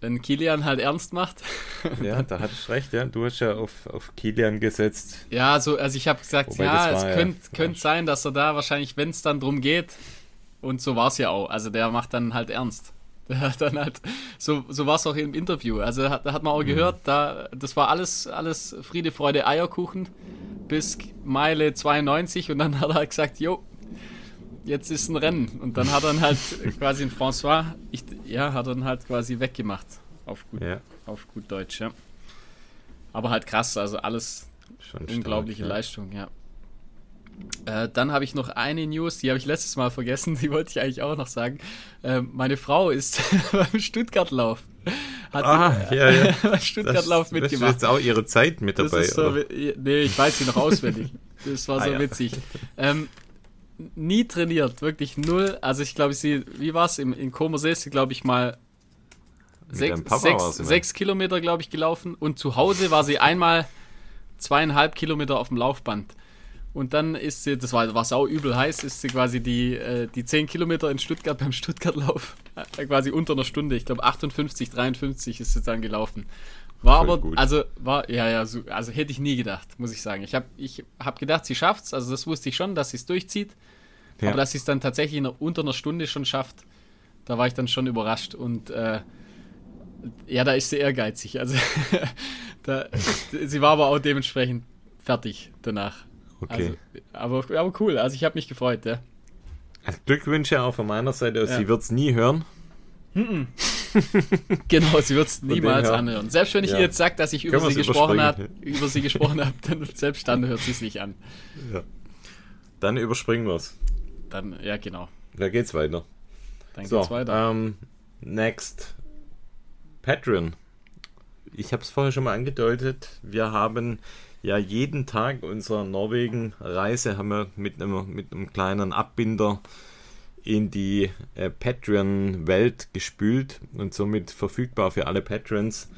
wenn Kilian halt ernst macht. Ja, da hattest du recht, ja. Du hast ja auf, auf Kilian gesetzt. ja, so, also ich habe gesagt, Wobei, ja, es ja- könnte ja. könnt sein, dass er da wahrscheinlich, wenn es dann drum geht, und so war es ja auch. Also der macht dann halt ernst. Der hat dann halt, so, so war es auch im Interview. Also da hat, man auch Mhm. gehört, da, das war alles, alles Friede, Freude, Eierkuchen bis Meile 92 und dann hat er gesagt, jo, jetzt ist ein Rennen. Und dann hat er dann halt quasi ein François, ich, ja, hat er dann halt quasi weggemacht. Auf gut, Ja, auf gut Deutsch, ja. Aber halt krass, also alles schon stark, unglaubliche ja. Leistung, ja. Äh, dann habe ich noch eine News, die habe ich letztes Mal vergessen, die wollte ich eigentlich auch noch sagen. Ähm, meine Frau ist beim Stuttgartlauf. Hat Ah, ja, ja. beim Das, Stuttgartlauf das ist mitgemacht. jetzt auch ihre Zeit mit Das dabei. ist so, nee, ich weiß sie noch auswendig. Das war Ah, so ja. witzig. Ähm, nie trainiert, wirklich null. Also ich glaube, sie, wie war es, in Comersee ist sie, glaube ich, mal sechs, sechs, sechs Kilometer, glaube ich, gelaufen. Und zu Hause war sie einmal zweieinhalb Kilometer auf dem Laufband. Und dann ist sie, das war, war sau übel heiß, ist sie quasi die, äh, die 10 Kilometer in Stuttgart beim Stuttgartlauf äh, quasi unter einer Stunde. Ich glaube 58, 53 ist sie dann gelaufen. War Voll aber, gut. also war, ja, ja, so, also hätte ich nie gedacht, muss ich sagen. Ich habe ich hab gedacht, sie schafft's, also das wusste ich schon, dass sie es durchzieht. Ja. Aber dass sie es dann tatsächlich in einer, unter einer Stunde schon schafft, da war ich dann schon überrascht. Und äh, ja, da ist sie ehrgeizig. Also da, sie war aber auch dementsprechend fertig danach. Okay. Also, aber, aber cool, also ich habe mich gefreut, ja. Also Glückwünsche auch von meiner Seite. aus. Ja. Sie wird es nie hören. Genau, sie wird es niemals anhören. Selbst wenn ich Ja. ihr jetzt sage, dass ich über sie gesprochen habe, überspringen. über sie gesprochen habe, dann selbst dann hört sie es nicht an. Dann überspringen wir es. Dann, ja genau. Da geht's weiter. Dann So, geht's weiter. ähm, next. Patreon. Ich habe es vorher schon mal angedeutet. Wir haben ja jeden Tag unserer Norwegen-Reise haben wir mit einem, mit einem kleinen Abbinder in die äh, Patreon-Welt gespült und somit verfügbar für alle Patrons.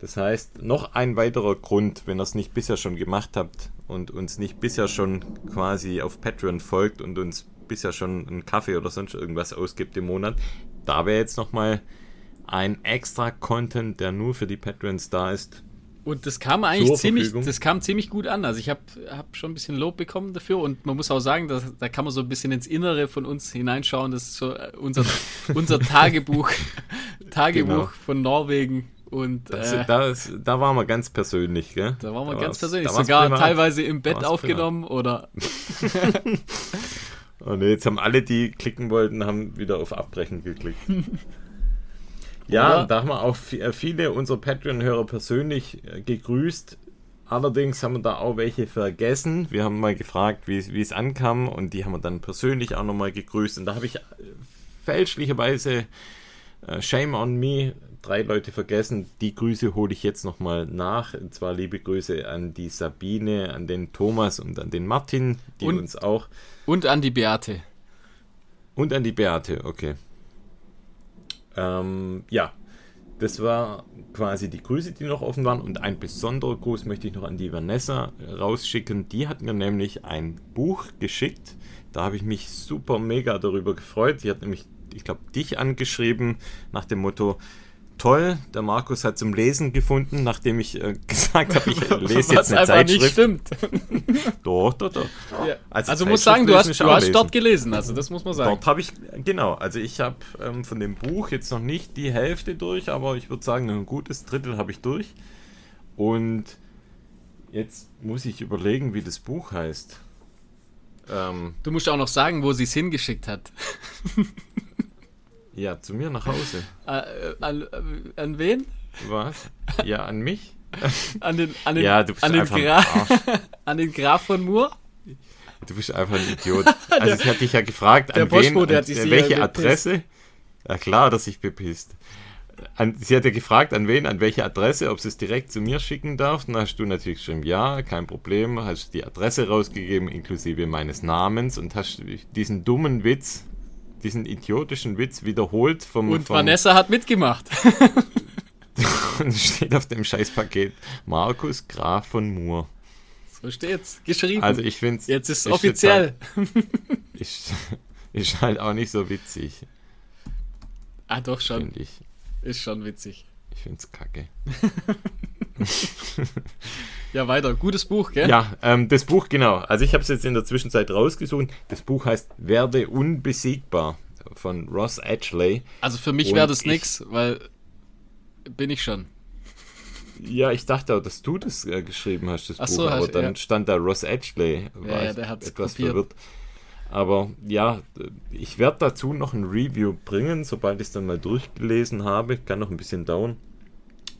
Das heißt, noch ein weiterer Grund, wenn ihr es nicht bisher schon gemacht habt und uns nicht bisher schon quasi auf Patreon folgt und uns bisher schon einen Kaffee oder sonst irgendwas ausgibt im Monat, da wäre jetzt nochmal ein extra Content, der nur für die Patrons da ist. Und das kam eigentlich zur ziemlich, Verfügung. das kam ziemlich gut an. Also ich habe hab schon ein bisschen Lob bekommen dafür und man muss auch sagen, dass, da kann man so ein bisschen ins Innere von uns hineinschauen. Das ist so äh, unser, unser Tagebuch, Tagebuch Genau. von Norwegen. Und Das, äh, das, da waren wir ganz persönlich, gell? da waren wir Da ganz persönlich, sogar privat. teilweise im Bett aufgenommen oder Und jetzt haben alle, die klicken wollten, haben wieder auf Abbrechen geklickt. ja, Oder? da haben wir auch äh, viele unserer Patreon-Hörer persönlich äh, gegrüßt. Allerdings haben wir da auch welche vergessen. Wir haben mal gefragt, wie es- ankam und die haben wir dann persönlich auch nochmal gegrüßt. Und da habe ich äh, fälschlicherweise äh, Shame on me, drei Leute vergessen. Die Grüße hole ich jetzt nochmal nach. Und zwar liebe Grüße an die Sabine, an den Thomas und an den Martin, die Und- uns auch und an die Beate. und an die Beate, okay. Ähm, ja, das war quasi die Grüße, die noch offen waren. Und ein besonderer Gruß möchte ich noch an die Vanessa rausschicken. Die hat mir nämlich ein Buch geschickt. Da habe ich mich super mega darüber gefreut. Sie hat nämlich, ich glaube, dich angeschrieben nach dem Motto, toll, der Markus hat zum Lesen gefunden, nachdem ich äh, gesagt habe, ich lese jetzt eine Zeitschrift. nicht stimmt. doch, doch, doch. Ja. Also, also muss sagen, du hast, du hast dort gelesen, also das muss man sagen. Dort habe ich, genau, also ich habe ähm, von dem Buch jetzt noch nicht die Hälfte durch, aber ich würde sagen, ein gutes Drittel habe ich durch. Und jetzt muss ich überlegen, wie das Buch heißt. Ähm, du musst auch noch sagen, wo sie es hingeschickt hat. Ja, zu mir nach Hause. Äh, äh, an, äh, an wen? Was? Ja, an mich? an den, an den, ja, du bist an einfach den Graf, an den Graf von Moore? Du bist einfach ein Idiot. Also sie hat dich ja gefragt, an wen, an, welche Adresse. Ja klar, dass ich bepisst. An, sie hat ja gefragt, an wen, an welche Adresse, ob sie es direkt zu mir schicken darf. Dann hast du natürlich geschrieben, ja, kein Problem. Hast die Adresse rausgegeben, inklusive meines Namens und hast diesen dummen Witz diesen idiotischen Witz wiederholt vom. Und vom Vanessa hat mitgemacht. und steht auf dem Scheißpaket Markus Graf von Moor. So steht's. Geschrieben. Also ich finde Jetzt ist es offiziell. Halt, ist, ist halt auch nicht so witzig. Ah, doch schon. Ich. Ist schon witzig. Ich find's kacke. ja, weiter. Gutes Buch, gell? Ja, ähm, das Buch, genau. Also ich habe es jetzt in der Zwischenzeit rausgesucht. Das Buch heißt Werde unbesiegbar von Ross Edgley. Also für mich wäre das nichts, weil bin ich schon. Ja, ich dachte auch, dass du das äh, geschrieben hast, das Ach Buch, so, aber hast, dann ja. stand da Ross Edgley. War ja, der hat etwas kopiert. verwirrt. Aber ja, ich werde dazu noch ein Review bringen, sobald ich es dann mal durchgelesen habe. Kann noch ein bisschen dauern.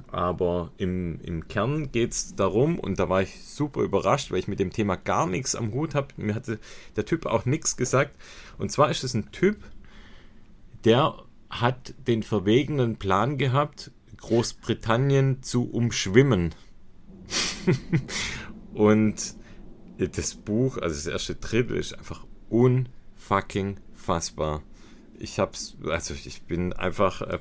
Aber im, im Kern geht es darum, und da war ich super überrascht, weil ich mit dem Thema gar nichts am Hut habe. Mir hatte der Typ auch nichts gesagt. Und zwar ist es ein Typ, der hat den verwegenen Plan gehabt, Großbritannien zu umschwimmen. und das Buch, also das erste Drittel, ist einfach unfucking fassbar. Ich hab's, also ich bin einfach äh,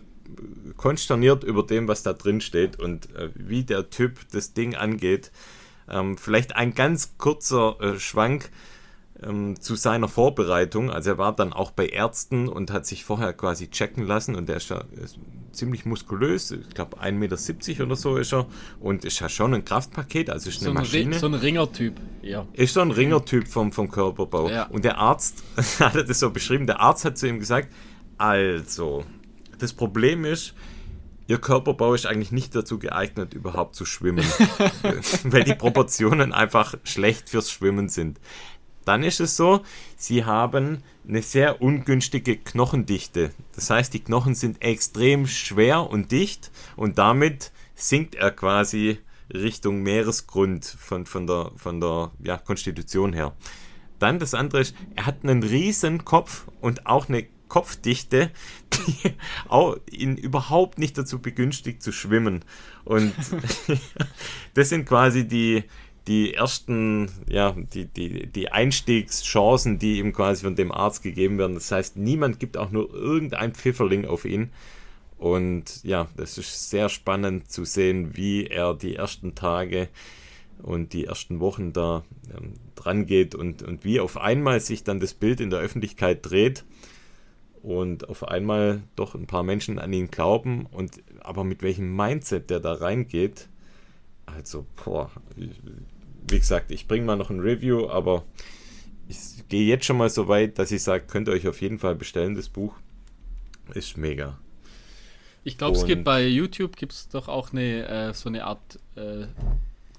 konsterniert über dem, was da drin steht und äh, wie der Typ das Ding angeht. Ähm, vielleicht ein ganz kurzer äh, Schwank ähm, zu seiner Vorbereitung. Also er war dann auch bei Ärzten und hat sich vorher quasi checken lassen und der ist ja ist ziemlich muskulös. Ich glaube 1,70 Meter oder so ist er und ist ja schon ein Kraftpaket, also ist eine so ein Maschine. so ein Ringertyp, ja. Ist so ein Ringertyp vom, vom Körperbau. Ja. Und der Arzt hat das so beschrieben, der Arzt hat zu ihm gesagt, also, das Problem ist, ihr Körperbau ist eigentlich nicht dazu geeignet, überhaupt zu schwimmen, weil die Proportionen einfach schlecht fürs Schwimmen sind. Dann ist es so, sie haben eine sehr ungünstige Knochendichte. Das heißt, die Knochen sind extrem schwer und dicht und damit sinkt er quasi Richtung Meeresgrund von, von der, von der ja, Konstitution her. Dann das andere ist, er hat einen riesen Kopf und auch eine Kopfdichte, die auch ihn überhaupt nicht dazu begünstigt zu schwimmen. Und das sind quasi die, die ersten, ja, die, die, die Einstiegschancen, die ihm quasi von dem Arzt gegeben werden. Das heißt, niemand gibt auch nur irgendein Pfifferling auf ihn. Und ja, das ist sehr spannend zu sehen, wie er die ersten Tage und die ersten Wochen da ähm, dran geht und, und wie auf einmal sich dann das Bild in der Öffentlichkeit dreht und auf einmal doch ein paar Menschen an ihn glauben und aber mit welchem Mindset der da reingeht. Also, boah, wie gesagt, ich bringe mal noch ein Review, aber ich gehe jetzt schon mal so weit, dass ich sage, könnt ihr euch auf jeden Fall bestellen, das Buch. Ist mega. Ich glaube, es gibt bei YouTube gibt's doch auch eine äh, so eine Art äh,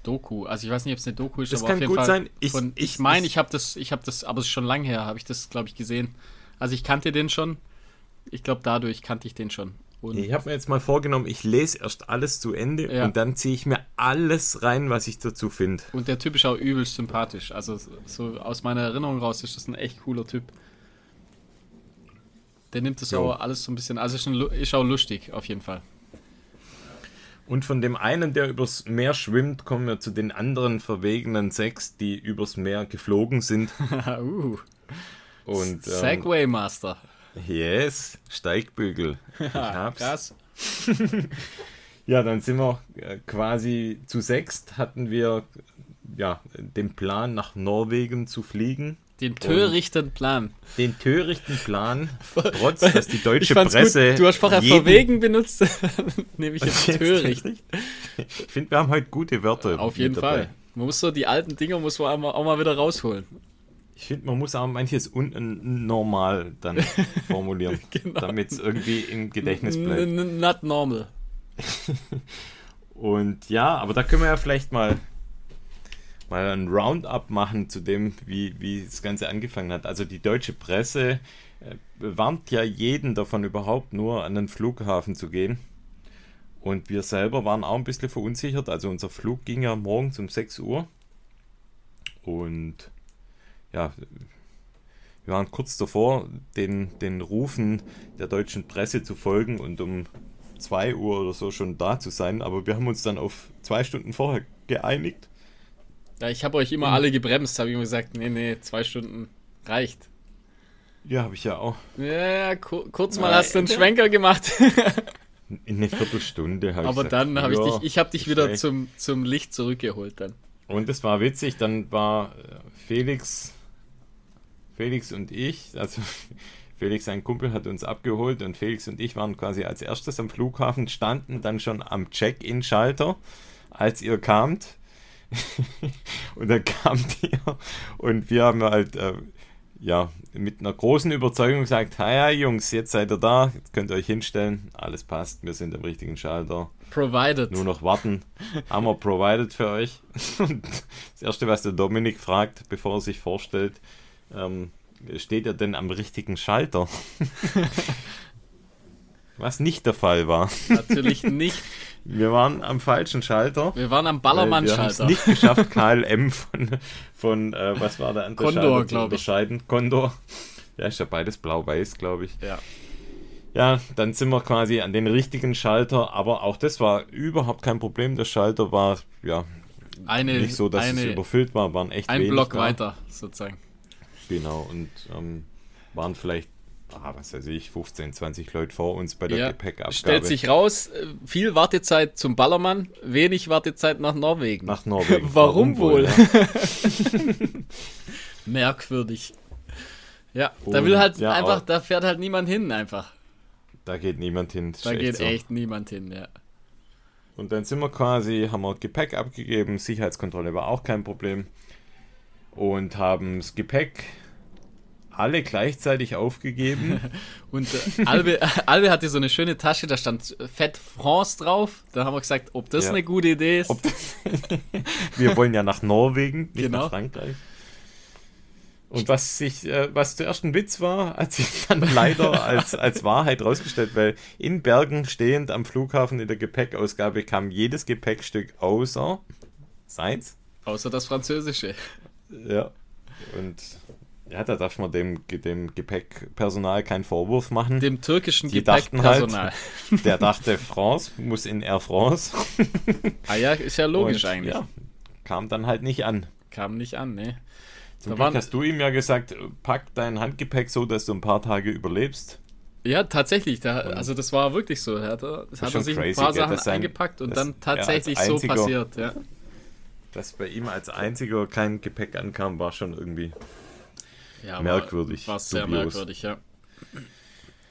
Doku. Also ich weiß nicht, ob es eine Doku ist, das aber kann auf jeden gut Fall sein. Ich, von, ich, ich meine, ich habe das, ich habe das, aber es ist schon lange her, habe ich das, glaube ich, gesehen. Also ich kannte den schon. Ich glaube, dadurch kannte ich den schon. Und ich habe mir jetzt mal vorgenommen, ich lese erst alles zu Ende ja. und dann ziehe ich mir alles rein, was ich dazu finde. Und der Typ ist auch übelst sympathisch. Also so aus meiner Erinnerung raus ist das ein echt cooler Typ. Der nimmt das jo. auch alles so ein bisschen, also ist, ein, ist auch lustig auf jeden Fall. Und von dem einen, der übers Meer schwimmt, kommen wir zu den anderen verwegenen sechs, die übers Meer geflogen sind. uh. Und, ähm, Segway Master. Yes, Steigbügel. Ich hab's. Krass. ja, dann sind wir äh, quasi zu sechst, hatten wir ja, den Plan, nach Norwegen zu fliegen. Den törichten Plan. Den törichten Plan, trotz dass die deutsche Presse. Gut. Du hast vorher verwegen benutzt, nehme ich jetzt, töricht. Ich finde, wir haben heute gute Wörter. Auf jeden dabei. Fall. Man muss so die alten Dinger muss man auch mal wieder rausholen. Ich finde, man muss auch manches unnormal dann formulieren, genau. damit es irgendwie im Gedächtnis bleibt. Not normal. Und ja, aber da können wir ja vielleicht mal mal ein Roundup machen zu dem, wie, wie das Ganze angefangen hat. Also die deutsche Presse äh, warnt ja jeden davon überhaupt nur an den Flughafen zu gehen. Und wir selber waren auch ein bisschen verunsichert. Also unser Flug ging ja morgens um 6 Uhr. Und ja, wir waren kurz davor, den, den Rufen der deutschen Presse zu folgen und um 2 Uhr oder so schon da zu sein. Aber wir haben uns dann auf zwei Stunden vorher geeinigt. Ja, ich habe euch immer alle gebremst, habe ich immer gesagt, nee, nee, zwei Stunden reicht. Ja, habe ich ja auch. Ja, kur kurz mal Nein, hast du einen Schwenker gemacht. In eine Viertelstunde habe ich Aber dann habe ich dich, ich habe dich wieder zum, zum Licht zurückgeholt dann. Und es war witzig, dann war äh, Felix, Felix und ich, also Felix, sein Kumpel, hat uns abgeholt und Felix und ich waren quasi als erstes am Flughafen, standen dann schon am Check-in-Schalter, als ihr kamt. und dann kamt ihr und wir haben halt äh, ja, mit einer großen Überzeugung gesagt, ja Jungs, jetzt seid ihr da, jetzt könnt ihr euch hinstellen, alles passt, wir sind am richtigen Schalter. Provided. Nur noch warten. haben wir provided für euch. Und das erste, was der Dominik fragt, bevor er sich vorstellt, ähm, steht er denn am richtigen Schalter? was nicht der Fall war. Natürlich nicht. Wir waren am falschen Schalter. Wir waren am Ballermann-Schalter. Wir haben es nicht geschafft, KLM von, von äh, was war der andere Condor, Schalter zu unterscheiden. Ich. Condor. Ja, ist ja beides blau-weiß, glaube ich. Ja. Ja, dann sind wir quasi an den richtigen Schalter, aber auch das war überhaupt kein Problem. Der Schalter war, ja, eine, nicht so, dass eine, es überfüllt war, waren echt Ein Block da. weiter, sozusagen. Genau, und ähm, waren vielleicht ah, was weiß ich, 15, 20 Leute vor uns bei der ja, Gepäckabgabe. Stellt sich raus, äh, viel Wartezeit zum Ballermann, wenig Wartezeit nach Norwegen. Nach Norwegen. Warum, Warum, wohl? Ja. Merkwürdig. Ja, Und, da will halt ja, einfach, da fährt halt niemand hin einfach. Da geht niemand hin. Da geht so. echt niemand hin, ja. Und dann sind wir quasi, haben wir Gepäck abgegeben, Sicherheitskontrolle war auch kein Problem. Und haben das Gepäck alle gleichzeitig aufgegeben. und äh, Albe, Albe hatte so eine schöne Tasche, da stand Fett France drauf. Da haben wir gesagt, ob das ja. eine gute Idee ist. wir wollen ja nach Norwegen, nicht genau. nach Frankreich. Und was sich, äh, was zuerst ein Witz war, hat sich dann leider als, als Wahrheit rausgestellt, weil in Bergen stehend am Flughafen in der Gepäckausgabe kam jedes Gepäckstück außer seins. Außer das Französische. Ja. Und ja, da darf man dem, dem Gepäckpersonal keinen Vorwurf machen. Dem türkischen Die Gepäckpersonal. Halt, der dachte, France muss in Air France. ah ja, ist ja logisch Und, eigentlich. Ja, kam dann halt nicht an. Kam nicht an, ne. Zum da Glück waren, hast du ihm ja gesagt, pack dein Handgepäck so, dass du ein paar Tage überlebst. Ja, tatsächlich. Da, also das war wirklich so. Er hat, das hat er sich crazy, ein paar Sachen sein, eingepackt und dann tatsächlich so passiert. Ja. Dass bei ihm als einziger kein Gepäck ankam, war schon irgendwie ja, merkwürdig. War sehr dubios. merkwürdig, ja.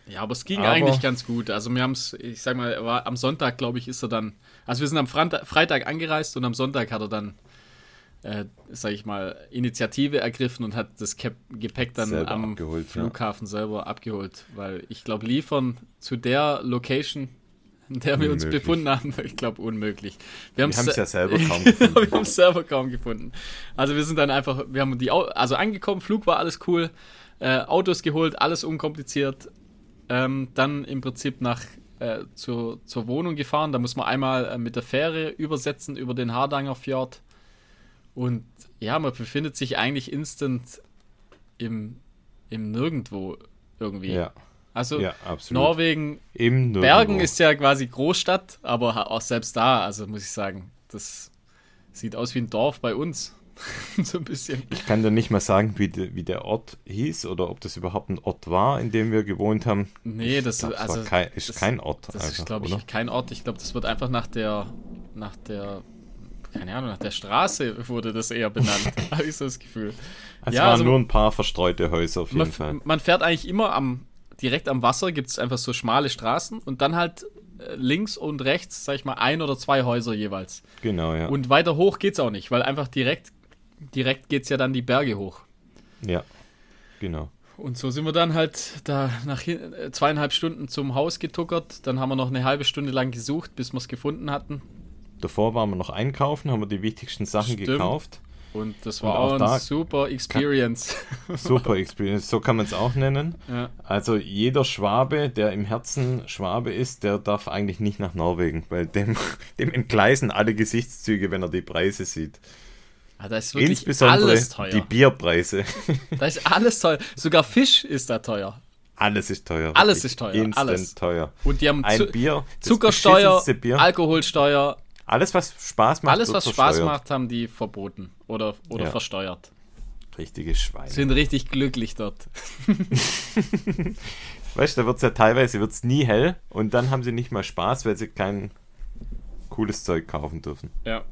Ja, aber es ging aber eigentlich ganz gut. Also wir haben es, ich sag mal, war, am Sonntag, glaube ich, ist er dann, also wir sind am Freitag angereist und am Sonntag hat er dann, äh, sag ich mal, Initiative ergriffen und hat das Gepäck dann selber am abgeholt, Flughafen ja. selber abgeholt. Weil ich glaube, liefern zu der Location, in der wir uns befunden haben, ich glaube, unmöglich. Wir, haben es ja selber kaum gefunden. wir haben es selber kaum gefunden. Also wir sind dann einfach, wir haben die, also angekommen, Flug war alles cool, äh, Autos geholt, alles unkompliziert. Ähm, dann im Prinzip nach äh, zur, zur Wohnung gefahren. Da muss man einmal äh, mit der Fähre übersetzen über den Hardanger Fjord. Und ja, man befindet sich eigentlich instant im, im Nirgendwo irgendwie. Ja. Also ja, Norwegen, Bergen ist ja quasi Großstadt, aber auch selbst da, also muss ich sagen, das sieht aus wie ein Dorf bei uns. so ein bisschen. Ich kann dir nicht mal sagen, wie, de, wie der Ort hieß oder ob das überhaupt ein Ort war, in dem wir gewohnt haben. Nee, das, Das also, kein, ist das- kein Ort. das ist, einfach, glaube oder? ich, kein Ort. Ich glaube, das wird einfach nach der, nach der, keine Ahnung, nach der Straße wurde das eher benannt. Habe ich so das Gefühl. Es ja, waren also- nur ein paar verstreute Häuser auf jeden Man, Fall. man fährt eigentlich immer am, direkt am Wasser, gibt es einfach so schmale Straßen und dann halt äh, links und rechts, sag ich mal, ein oder zwei Häuser jeweils. Genau, ja. Und weiter hoch geht's auch nicht, weil einfach direkt, direkt geht's ja dann die Berge hoch. ja, genau. Und so sind wir dann halt da nach äh, zweieinhalb Stunden zum Haus getuckert. Dann haben wir noch eine halbe Stunde lang gesucht, bis wir es gefunden hatten. Davor waren wir noch einkaufen, haben wir die wichtigsten Sachen Stimmt. gekauft. Und das Und war auch auch da eine super Experience. Super Experience, so kann man es auch nennen. ja. Also jeder Schwabe, der im Herzen Schwabe ist, der darf eigentlich nicht nach Norwegen, weil dem, dem entgleisen alle Gesichtszüge, wenn er die Preise sieht. Ah, da ist wirklich Insbesondere alles teuer. die Bierpreise. Da ist alles teuer. Sogar Fisch ist da teuer. Alles ist teuer. Alles ist teuer, Instant alles. teuer. Und die haben Ein Bier, Zuckersteuer, Bier. Alkoholsteuer, Alles, was Spaß macht, alles, was Spaß macht, haben die verboten oder, oder Ja. versteuert. Richtige Schweine. Sind richtig glücklich dort. Weißt du, da wird es ja teilweise wird's nie hell und dann haben sie nicht mal Spaß, weil sie kein cooles Zeug kaufen dürfen. Ja.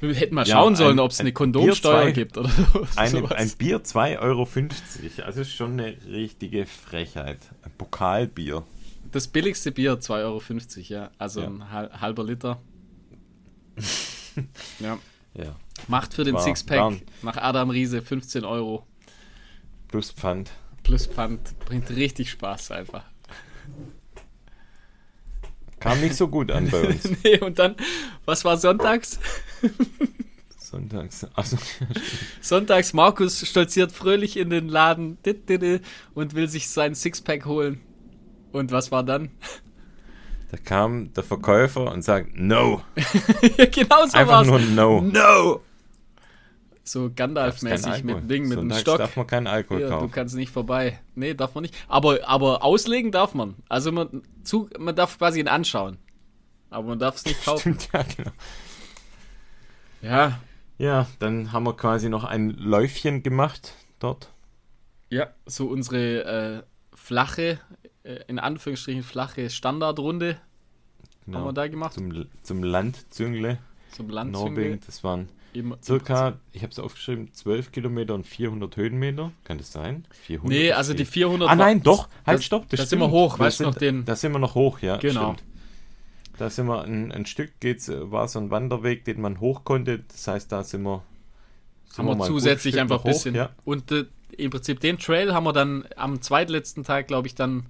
Wir hätten mal Ja, schauen sollen, ob es ein eine Kondomsteuer zwei- gibt oder Eine, sowas. ein Bier 2,50 Euro. Also ist schon eine richtige Frechheit. Ein Pokalbier. Das billigste Bier 2,50 Euro, ja. Also Ja. ein hal- halber Liter. ja. Ja. Macht für den War- Sixpack waren- nach Adam Riese 15 Euro Plus Pfand. plus Pfand. Bringt richtig Spaß einfach. Kam nicht so gut an bei uns. nee, und dann, was war sonntags? Sonntags. Also, Sonntags, Markus stolziert fröhlich in den Laden dit, dit, dit, und will sich sein Sixpack holen. Und was war dann? da kam der Verkäufer und sagt, no. genau so Einfach war's. nur no. No! So Gandalf-mäßig mit Ding, mit einem Sonntags Stock. darf man keinen Alkohol Ja, du kaufen. kannst nicht vorbei. Nee, darf man nicht. Aber, aber auslegen darf man. Also man, zu, man darf quasi ihn anschauen. Aber man darf es nicht kaufen. Stimmt, ja, genau. ja, Ja, dann haben wir quasi noch ein Läufchen gemacht dort. ja, so unsere äh, flache, in Anführungsstrichen flache Standardrunde haben wir Genau. da gemacht. Zum, zum Landzüngle Zum Norwegen. Landzünge. Das waren Im, circa, ich habe es aufgeschrieben, 12 Kilometer und 400 Höhenmeter. Kann das sein? 400 Nee, also die viel. 400. Ah nein, doch. Halt, da- stopp. da sind stimmt. wir hoch, Wir weißt du sind- noch den- Da sind wir noch hoch, ja. Genau. Stimmt. Da sind wir ein, ein Stück, geht's, äh, war so ein Wanderweg, den man hoch konnte. Das heißt, da sind wir. sind haben wir ein gutes zusätzlich Stück einfach ein bisschen. Ja, Und äh, im Prinzip den Trail haben wir dann am zweitletzten Tag, glaube ich, dann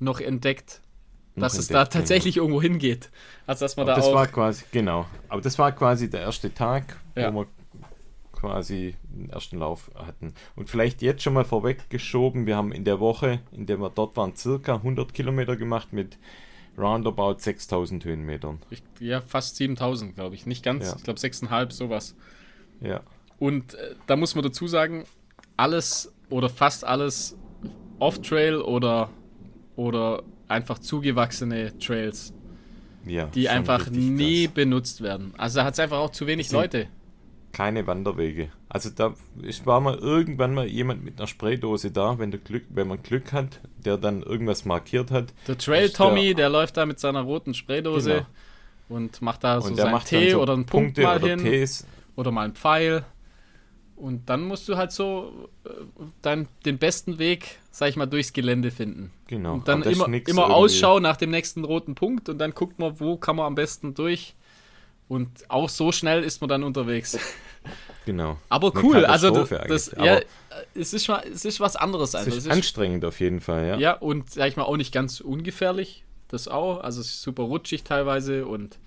noch entdeckt, noch dass es entdeckt, da genau. tatsächlich irgendwo hingeht. Also dass man Aber da das auch. war quasi, genau. Aber das war quasi der erste Tag, Ja. wo wir quasi den ersten Lauf hatten. Und vielleicht jetzt schon mal vorweggeschoben, wir haben in der Woche, in der wir dort waren, circa 100 Kilometer gemacht mit roundabout 6000 Höhenmetern. ich, ja, fast 7000, glaube ich. Nicht ganz, Ja. ich glaube 6,5, sowas. Ja, Und äh, da muss man dazu sagen, alles oder fast alles Off-Trail oder, oder einfach zugewachsene Trails, ja. die einfach nie krass. benutzt werden. Also da hat es einfach auch zu wenig Leute. Keine Wanderwege. Also da ist, war mal irgendwann mal jemand mit einer Spraydose da, wenn, du Glück, wenn man Glück hat, der dann irgendwas markiert hat. Der Trail ist der- Tommy, der läuft da mit seiner roten Spraydose Genau. und macht da so und seinen Tee so oder einen Punkt Punkte mal oder hin Tees. oder mal einen Pfeil. Und dann musst du halt so äh, dein, den besten Weg, sag ich mal, durchs Gelände finden. Genau. Und dann immer, immer irgendwie- Ausschau nach dem nächsten roten Punkt und dann guckt man, wo kann man am besten durch. Und auch so schnell ist man dann unterwegs. Genau. Aber cool, also das, das ja, äh, es ist, mal- es ist was anderes. Es Also, ist, es ist, anstrengend auf jeden Fall, ja. ja, und sag ich mal auch nicht ganz ungefährlich. Das auch. Also es ist super rutschig teilweise und,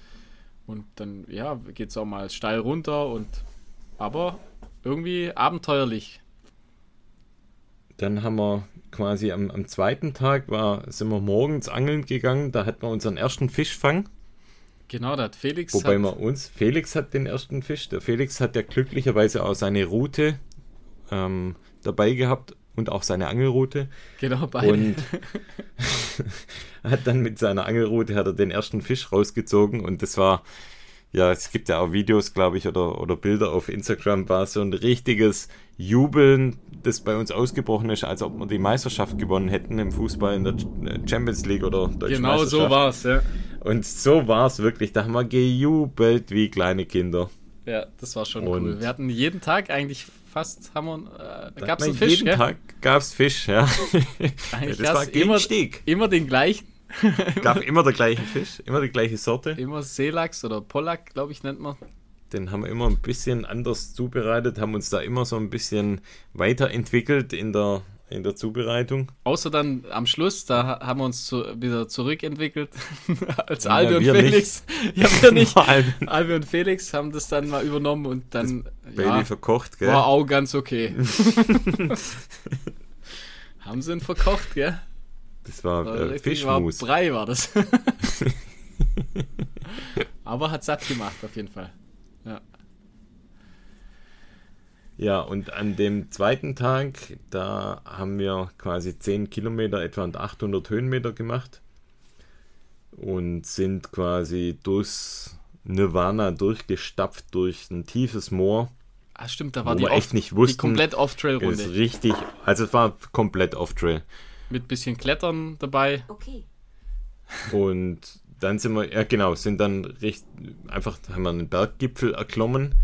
und dann, ja, geht es auch mal steil runter und aber irgendwie abenteuerlich. Dann haben wir quasi am, am zweiten Tag war, sind wir morgens angeln gegangen, da hatten wir unseren ersten Fischfang. Genau, da hat Felix. Wobei hat, wir uns, Felix hat den ersten Fisch. Der Felix hat ja glücklicherweise auch seine Route ähm, dabei gehabt und auch seine Angelroute. genau, beide. Und hat dann mit seiner Angelroute hat er den ersten Fisch rausgezogen und das war ja, es gibt ja auch Videos, glaube ich, oder, oder Bilder auf Instagram, war so ein richtiges Jubeln, das bei uns ausgebrochen ist, als ob wir die Meisterschaft gewonnen hätten im Fußball in der Champions League oder Deutschen Genau so war es, ja. Und so war es wirklich. Da haben wir gejubelt wie kleine Kinder. Ja, das war schon Und cool. Wir hatten jeden Tag eigentlich fast, haben wir, äh, gab es Fisch, Jeden gell? Tag gab es Fisch, ja. Eigentlich das war immer, immer den gleichen. Gab immer der gleiche Fisch, immer die gleiche Sorte. Immer Seelachs oder Pollack, glaube ich, nennt man. Den haben wir immer ein bisschen anders zubereitet, haben uns da immer so ein bisschen weiterentwickelt in der, in der Zubereitung. Außer dann am Schluss, da haben wir uns zu, wieder zurückentwickelt als ja, Albi und Felix. Nicht. Ja, wir nicht. Albi und Felix haben das dann mal übernommen und dann das Baby ja, verkocht, gell? War auch ganz okay. haben sie ihn verkocht, gell? Das war äh, Fischmus. War Brei war das. Aber hat satt gemacht, auf jeden Fall. Ja. Ja, und an dem zweiten Tag, da haben wir quasi 10 Kilometer, etwa 800 Höhenmeter gemacht und sind quasi durchs Nirvana durchgestapft durch ein tiefes Moor. Ah, stimmt, da war die, off, nicht wussten, die komplett Off-Trail-Runde. Richtig, also es war komplett Off-Trail. Mit bisschen Klettern dabei. Okay. Und dann sind wir, ja genau, sind dann recht, einfach haben wir einen Berggipfel erklommen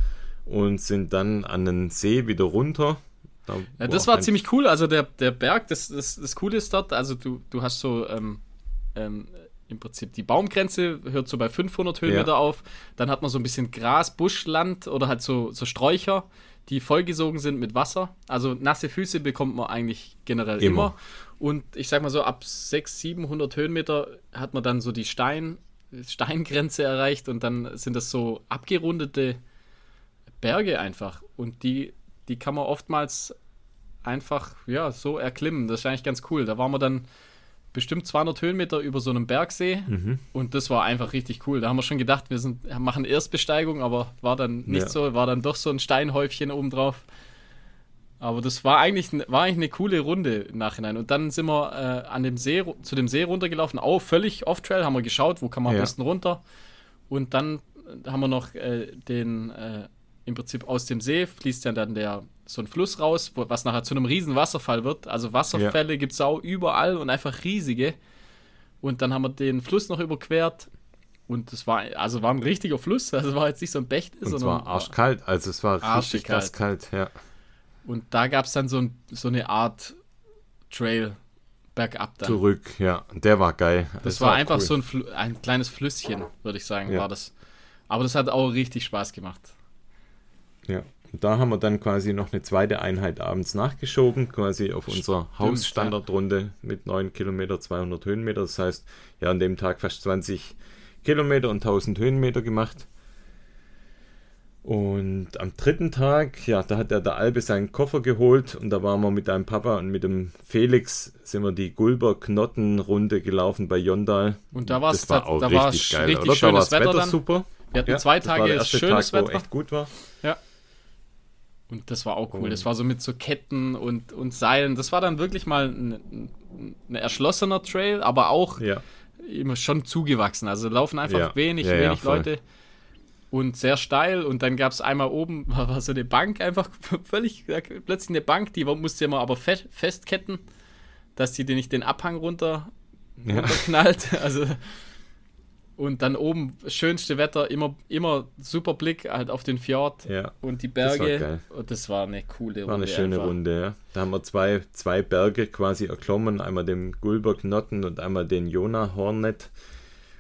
und sind dann an den See wieder runter. Da, ja, das war ziemlich cool. Also der, der Berg, das, das, das Coole ist dort, also du, du hast so ähm, ähm, im Prinzip die Baumgrenze hört so bei 500 Höhenmeter ja. auf. Dann hat man so ein bisschen Gras, Buschland oder halt so, so Sträucher die vollgesogen sind mit Wasser. Also nasse Füße bekommt man eigentlich generell immer. immer. Und ich sag mal so, ab 600, 700 Höhenmeter hat man dann so die Stein, Steingrenze erreicht und dann sind das so abgerundete Berge einfach. Und die, die kann man oftmals einfach, ja, so erklimmen. Das ist eigentlich ganz cool. Da waren wir dann bestimmt 200 Höhenmeter über so einem Bergsee mhm. und das war einfach richtig cool. Da haben wir schon gedacht, wir sind, machen Erstbesteigung, aber war dann nicht ja. so, war dann doch so ein Steinhäufchen obendrauf. Aber das war eigentlich, war eigentlich eine coole Runde im Nachhinein. Und dann sind wir äh, an dem See, zu dem See runtergelaufen, auch völlig off-trail, haben wir geschaut, wo kann man ja. am besten runter. Und dann haben wir noch äh, den, äh, im Prinzip aus dem See fließt ja dann der so ein Fluss raus, wo, was nachher zu einem riesen Wasserfall wird. Also Wasserfälle ja. gibt es auch überall und einfach riesige. Und dann haben wir den Fluss noch überquert. Und das war, also war ein richtiger Fluss. Also war jetzt nicht so ein Bächt. Und es war arschkalt. Also es war richtig krass kalt, ja. Und da gab es dann so, ein, so eine Art Trail bergab dann. Zurück, ja. Der war geil. Das, das war, war, einfach cool. so ein, Fl ein kleines Flüsschen, würde ich sagen, ja. war das. Aber das hat auch richtig Spaß gemacht. Ja. Und da haben wir dann quasi noch eine zweite Einheit abends nachgeschoben, quasi auf unserer Hausstandardrunde mit 9 Kilometer, 200 Höhenmeter. Das heißt, ja, an dem Tag fast 20 Kilometer und 1000 Höhenmeter gemacht. Und am dritten Tag, ja, da hat der, der Albe seinen Koffer geholt und da waren wir mit deinem Papa und mit dem Felix, sind wir die Gulber-Knotten-Runde gelaufen bei Jondal. Und da, das war auch da richtig geil, richtig oder? Schönes da Wetter, Wetter super. Wir hatten ja, zwei Tage schönes Tag, Wetter. echt gut war. Ja. Und das war auch cool. Das war so mit so Ketten und, und Seilen. Das war dann wirklich mal ein, ein erschlossener Trail, aber auch ja. immer schon zugewachsen. Also laufen einfach ja. wenig, ja, wenig Leute und sehr steil. Und dann gab es einmal oben, war so eine Bank, einfach völlig plötzlich eine Bank, die musste man aber fest, festketten, dass die nicht den Abhang runter, runterknallt. Also und dann oben schönste Wetter, immer, immer super Blick halt auf den Fjord ja, und die Berge. Das war, und das war eine coole Runde. War eine schöne einfach. Runde, ja. Da haben wir zwei, zwei Berge quasi erklommen, einmal den Gulberknotten und einmal den Jona Hornet.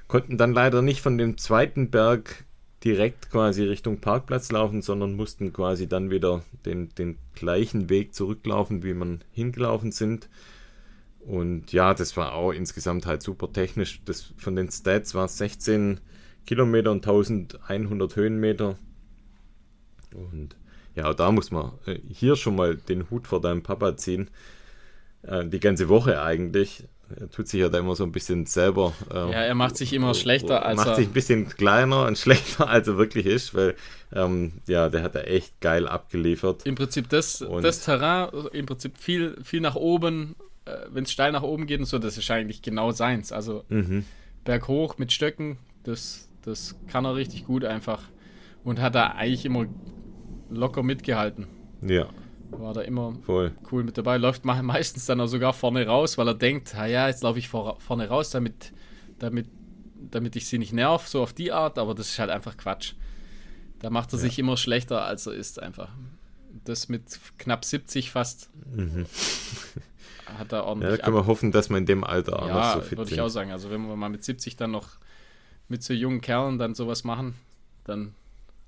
Konnten dann leider nicht von dem zweiten Berg direkt quasi Richtung Parkplatz laufen, sondern mussten quasi dann wieder den, den gleichen Weg zurücklaufen, wie man hingelaufen sind. Und ja, das war auch insgesamt halt super technisch. Das, von den Stats war es 16 Kilometer und 1100 Höhenmeter. Und ja, da muss man äh, hier schon mal den Hut vor deinem Papa ziehen. Äh, die ganze Woche eigentlich. Er tut sich ja da immer so ein bisschen selber. Äh, ja, er macht sich immer schlechter als macht er. sich ein bisschen kleiner und schlechter, als er wirklich ist, weil ähm, ja, der hat da echt geil abgeliefert. Im Prinzip das, das Terrain, im Prinzip viel, viel nach oben wenn es steil nach oben geht und so, das ist eigentlich genau seins. Also mhm. berghoch mit Stöcken, das, Das kann er richtig gut einfach. Und hat da eigentlich immer locker mitgehalten. Ja, War da immer voll. cool mit dabei. Läuft me- meistens dann auch sogar vorne raus, weil er denkt, "Ah ja, jetzt laufe ich vor, vorne raus, damit, damit, damit ich sie nicht nerv, so auf die Art, aber das ist halt einfach Quatsch. Da macht er Ja. sich immer schlechter, als er ist, einfach. Das mit knapp 70 fast hat er Ja, da ordentlich können wir hoffen, dass wir in dem Alter auch noch ja, so fit würde ich auch sagen. Also wenn wir mal mit 70 dann noch mit so jungen Kerlen dann sowas machen, dann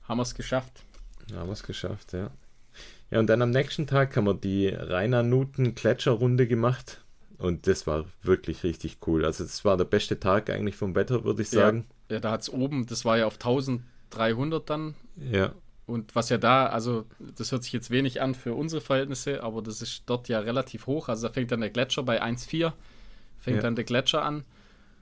haben wir es geschafft. Ja, haben wir es geschafft, ja. Ja, und dann am nächsten Tag haben wir die Rainer Nuten Gletscherrunde gemacht. Und das war wirklich richtig cool. Also das war der beste Tag eigentlich vom Wetter, würde ich sagen. Ja, da hat es oben, das war ja auf 1300 dann. Ja, Und was ja da, also das hört sich jetzt wenig an für unsere Verhältnisse, aber das ist dort ja relativ hoch. Also da fängt dann der Gletscher bei 1,4, fängt Ja. dann der Gletscher an.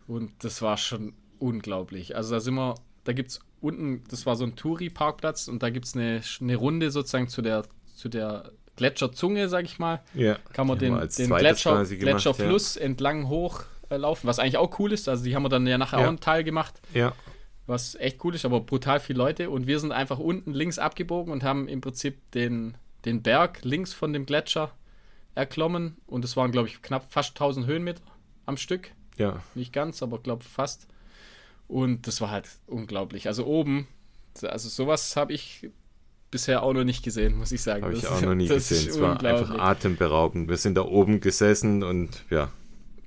Und das war schon unglaublich. Also da sind wir, da gibt es unten, das war so ein Touri-Parkplatz und da gibt es eine, eine Runde sozusagen zu der, zu der Gletscherzunge, sag ich mal. ja. Kann man den, den Gletscher, gemacht, Gletscherfluss entlang hoch äh, laufen, was eigentlich auch cool ist. Also die haben wir dann ja nachher Ja. auch einen Teil gemacht Ja, was echt cool ist, aber brutal viele Leute. Und wir sind einfach unten links abgebogen und haben im Prinzip den, den Berg links von dem Gletscher erklommen. Und es waren, glaube ich, knapp fast 1000 Höhenmeter am Stück. ja. Nicht ganz, aber glaube fast. Und das war halt unglaublich. Also oben, also sowas habe ich bisher auch noch nicht gesehen, muss ich sagen. Habe ich auch noch nie gesehen. Es war einfach atemberaubend. Wir sind da oben gesessen und ja,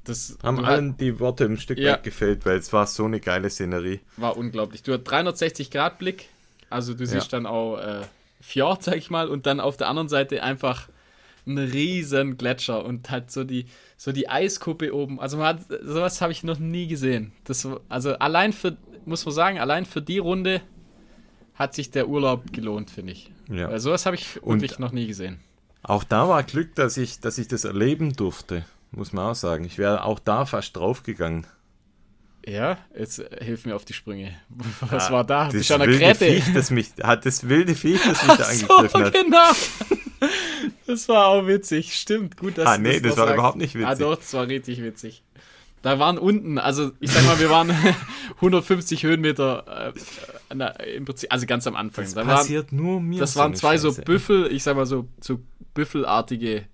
Das haben allen die Worte ein Stück Ja. weit gefällt, weil es war so eine geile Szenerie. war unglaublich. Du hast 360 Grad Blick, also du siehst dann auch äh, Fjord, sag ich mal, und dann auf der anderen Seite einfach ein riesen Gletscher und halt so die so die Eiskuppe oben. Also man hat sowas habe ich noch nie gesehen. Das also allein für muss man sagen, allein für die Runde hat sich der Urlaub gelohnt, finde ich. Ja. Weil sowas habe ich Und- wirklich noch nie gesehen. Auch da war Glück, dass ich, dass ich das erleben durfte, muss man auch sagen. Ich wäre auch da fast draufgegangen. Ja, jetzt hilf mir auf die Sprünge. Was Ah, war da? Das Bist du an der wilde Gräte? Viech, das mich, hat das wilde Viech, das mich da Ach so, angegriffen hat. genau. Das war auch witzig. Stimmt, gut, dass Ah, nee, das noch war sagst. überhaupt nicht witzig. Ah, doch, das war richtig witzig. Da waren unten, also ich sag mal, wir waren 150 Höhenmeter äh, na, im Prinzip, also ganz am Anfang. Das da waren, passiert nur mir. das so waren zwei so Scheiße. Büffel, ich sag mal so, so büffelartige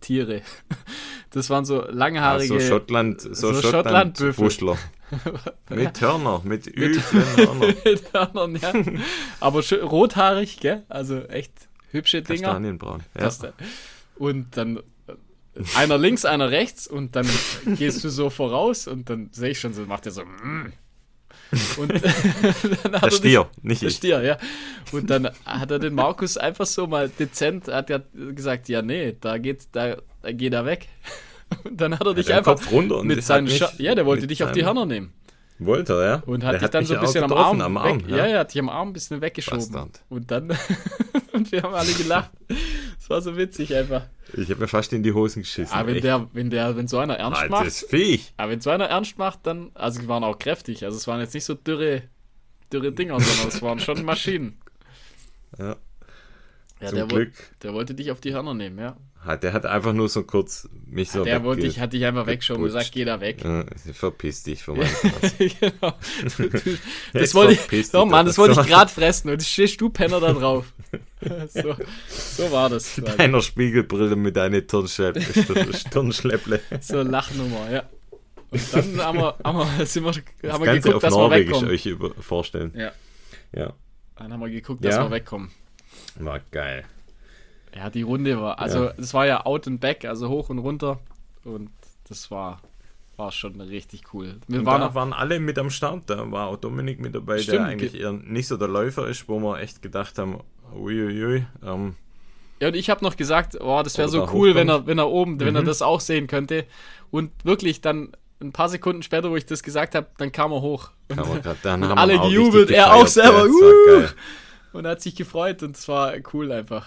Tiere. Das waren so langhaarige. so Schottland, so, so Schottland. Buschler. mit Hörner, mit üblen Hörner. mit Hörnern, ja. Aber schön, rothaarig, gell? Also echt hübsche Dinger. Kastanienbraun. Ja. Und dann äh, einer links, einer rechts und dann gehst du so voraus und dann sehe ich schon so, macht er so. mm. Und dann hat Der er Stier, nicht Der ich. Stier, ja. Und dann hat er den Markus einfach so mal dezent, hat er gesagt, ja, nee, da geht, da, da geht er weg. Und dann hat er dich den einfach Kopf runter und mit seinen Scha Ja, der wollte dich auf die Hörner nehmen. Wollte er, ja? Und hat Der dich dann so ein ja bisschen am Arm, am Arm. weg, ja. ja, hat dich am Arm ein bisschen weggeschoben. Bastard. Und dann, und wir haben alle gelacht. Das war so witzig einfach. Ich habe mir fast in die Hosen geschissen. Aber wenn echt. der, wenn der, wenn so einer ernst macht, Altes Viech. aber wenn so einer ernst macht, dann, also die waren auch kräftig. Also es waren jetzt nicht so dürre, dürre Dinger, sondern es waren schon Maschinen. Ja, Ja, zum der, Glück. Woll, der wollte dich auf die Hörner nehmen, ja. Hat, der hat einfach nur so kurz mich so der wollte dich, hat dich einfach weggeschoben gesagt, geh da weg. Ja, verpiss dich von meinem Platz. genau. Das Jetzt wollte ich, oh dich Mann, das wollte ich gerade fressen und stehst du Penner da drauf. so, so war das. quasi. Deiner Spiegelbrille mit deiner Turnschlepple. So Lachnummer, ja. Und dann haben wir, haben wir, sind wir, haben wir geguckt, auf dass wir Norwegisch wegkommen. euch vorstellen. Ja. Ja, Dann haben wir geguckt, dass Ja. wir wegkommen. war geil. Ja, die Runde war, also Ja. es war ja out and back, also hoch und runter. Und das war, war schon richtig cool. Wir Und waren da waren alle mit am Start. Da war auch Dominik mit dabei, Stimmt, der eigentlich ge- eher nicht so der Läufer ist, wo wir echt gedacht haben, uiuiui, ähm, ja, und ich habe noch gesagt, oh, das wäre so cool, wenn er, wenn er oben, wenn er Mhm. das auch sehen könnte. Und wirklich dann ein paar Sekunden später, wo ich das gesagt habe, dann kam er hoch. Und, grad, dann Und haben alle gejubelt, er auch selber, uh. und er hat sich gefreut und es war cool einfach.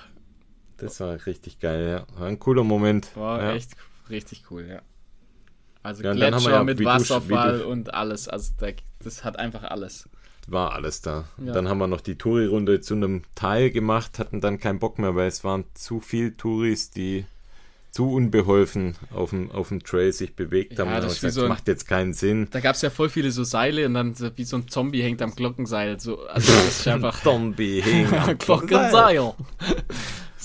Das war richtig geil, ja. War ein cooler Moment. War ja. echt richtig cool, ja. Also Ja, und dann haben wir Gletscher ja, mit du- Wasserfall du- und alles. Also da, das hat einfach alles. War alles da. Ja. Dann haben wir noch die Touri-Runde zu einem Teil gemacht, hatten dann keinen Bock mehr, weil es waren zu viel Touris, die zu unbeholfen auf dem, auf dem Trail sich bewegt haben. Ja, das gesagt, so ein- macht jetzt keinen Sinn. Da gab es ja voll viele so Seile und dann so wie so ein Zombie hängt am Glockenseil. So, also das ist einfach Zombie hing am Glockenseil.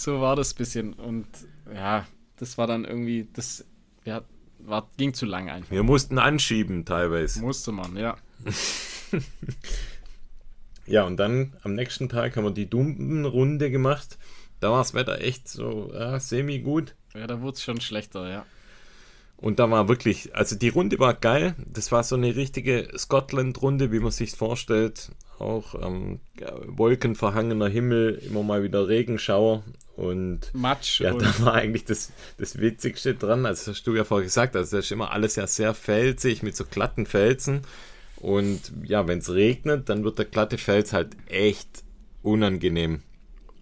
so war das bisschen. Und ja, das war dann irgendwie, das ja, war, ging zu lang einfach. Wir mussten anschieben teilweise. Musste man, ja. Ja, und dann am nächsten Tag haben wir die Dumpenrunde gemacht. Da war das Wetter echt so ja, semi-gut. Ja, da wurde es schon schlechter, ja. Und da war wirklich, also die Runde war geil. Das war so eine richtige Scotland-Runde, wie man sich vorstellt. Auch ähm, wolkenverhangener Himmel, immer mal wieder Regenschauer. Und Matsch ja, und da war eigentlich das, das Witzigste dran. Also, das hast du ja vorher gesagt, also das ist immer alles ja sehr felsig mit so glatten Felsen. Und ja, wenn es regnet, dann wird der glatte Fels halt echt unangenehm.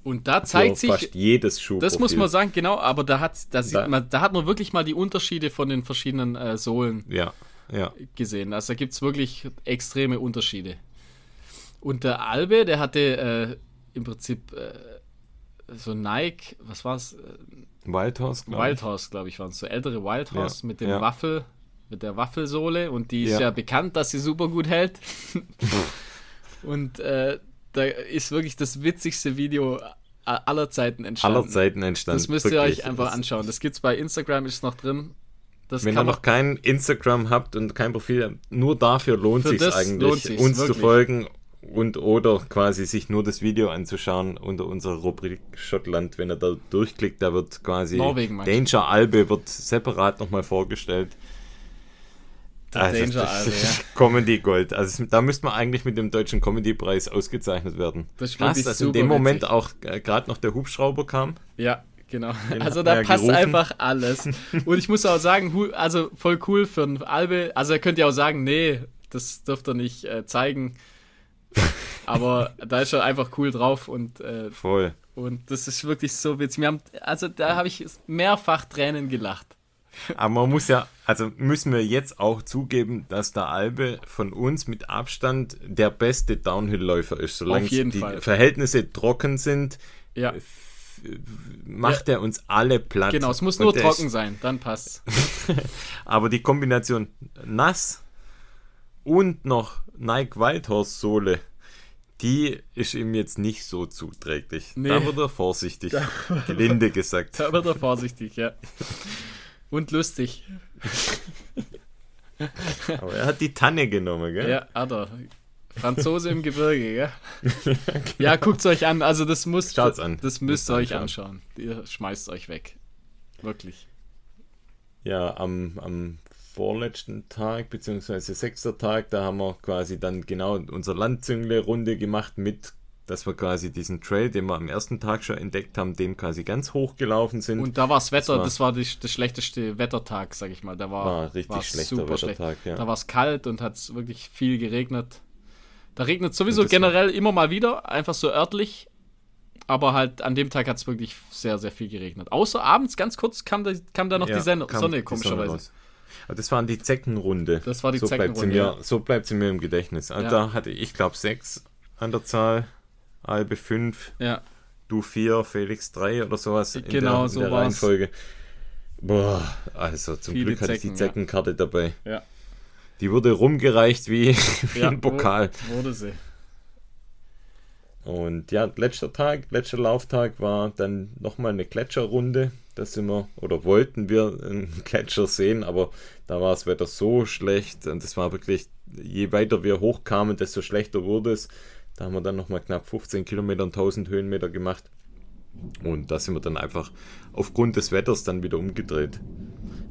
Und da zeigt sich, fast jedes Schuh. das muss man sagen, genau, aber da hat, da, sieht Da- man, da hat man wirklich mal die Unterschiede von den verschiedenen äh, Sohlen Ja, ja. gesehen. Also da gibt es wirklich extreme Unterschiede. Und der Albe, der hatte äh, im Prinzip äh, so Nike, was war es? Wildhorse, glaub ich. Wildhorse, glaube ich, waren es. So ältere Wildhorse Ja, mit dem ja. Waffel, mit der Waffelsohle und die ist Ja. ja, bekannt, dass sie super gut hält. und äh, da ist wirklich das witzigste Video aller Zeiten entstanden. Aller Zeiten entstanden. Das müsst ihr wirklich. euch einfach anschauen. Das gibt's bei Instagram, ist noch drin. Das Wenn ihr noch kein Instagram habt und kein Profil, nur dafür lohnt sich eigentlich, lohnt uns zu wirklich. folgen und oder quasi sich nur das Video anzuschauen unter unserer Rubrik Schottland. Wenn ihr da durchklickt, da wird quasi Norwegen? Danger Albe wird separat nochmal vorgestellt. Der Danger Albe, ja. Comedy Gold. Also da müsste man eigentlich mit dem deutschen Comedy Preis ausgezeichnet werden. Das ist Krass, dass in super dem Moment witzig. auch äh, gerade noch der Hubschrauber kam. Ja, genau. Den also da passt gerufen. einfach alles. Und ich muss auch sagen, also voll cool für ein Albe. Also er könnte ja auch sagen, nee, das dürft ihr nicht äh, zeigen. Aber da ist er einfach cool drauf und, äh, Voll. und das ist wirklich so witzig. Wir haben, also da habe ich mehrfach Tränen gelacht. Aber man muss ja, also müssen wir jetzt auch zugeben, dass der Albe von uns mit Abstand der beste Downhill-Läufer ist. Solange die Fall. Verhältnisse trocken sind, Ja, macht er uns alle platt. genau. Es muss nur trocken Ist, sein, dann passt's. aber die Kombination nass und noch Nike Wildhorse Sohle, die ist ihm jetzt nicht so zuträglich. Nee. Da wird er vorsichtig, gelinde gesagt. Da wird er vorsichtig, ja. Und lustig. Aber er hat die Tanne genommen, gell? Ja, hat er. Franzose im Gebirge, gell? Ja, guckt's euch an. Also das muss, Schaut's an. das müsst Müsst ihr euch anschauen. anschauen. Ihr schmeißt euch weg. Wirklich. Ja, am, am vorletzten Tag, beziehungsweise sechster Tag, da haben wir quasi dann genau unsere Landzüngle-Runde gemacht mit, dass wir quasi diesen Trail, den wir am ersten Tag schon entdeckt haben, den quasi ganz hoch gelaufen sind. Und da war's Wetter, war- das war der schlechteste Wettertag, sag ich mal. Da war, War richtig schlechter super schlecht. Wettertag, ja. Da war es kalt und hat wirklich viel geregnet. Da regnet sowieso das war- generell immer mal wieder, einfach so örtlich. Aber halt an dem Tag hat es wirklich sehr, sehr viel geregnet. Außer abends, ganz kurz, kam da, kam da noch Ja, die Sonne, Sonne komischerweise. raus. Aber das waren die Zeckenrunde. Das war die so bleibt sie Zeckenrunde, mir, So bleibt sie mir im Gedächtnis. Also Ja. Da hatte ich, glaube sechs an der Zahl, Albe fünf, ja. du vier, Felix drei oder sowas in Genau, der, so in der. Reihenfolge. Boah, also zum Viele Glück hatte ich die Zecken, ja. Zeckenkarte dabei. Ja. Die wurde rumgereicht wie, wie ein Pokal. Wurde sie. Und ja, letzter Tag, letzter Lauftag war dann nochmal eine Gletscherrunde. Da sind wir, oder wollten wir einen Gletscher sehen, aber da war das Wetter so schlecht und es war wirklich, je weiter wir hochkamen, desto schlechter wurde es. Da haben wir dann nochmal knapp 15 Kilometer und 1000 Höhenmeter gemacht. Und da sind wir dann einfach aufgrund des Wetters dann wieder umgedreht.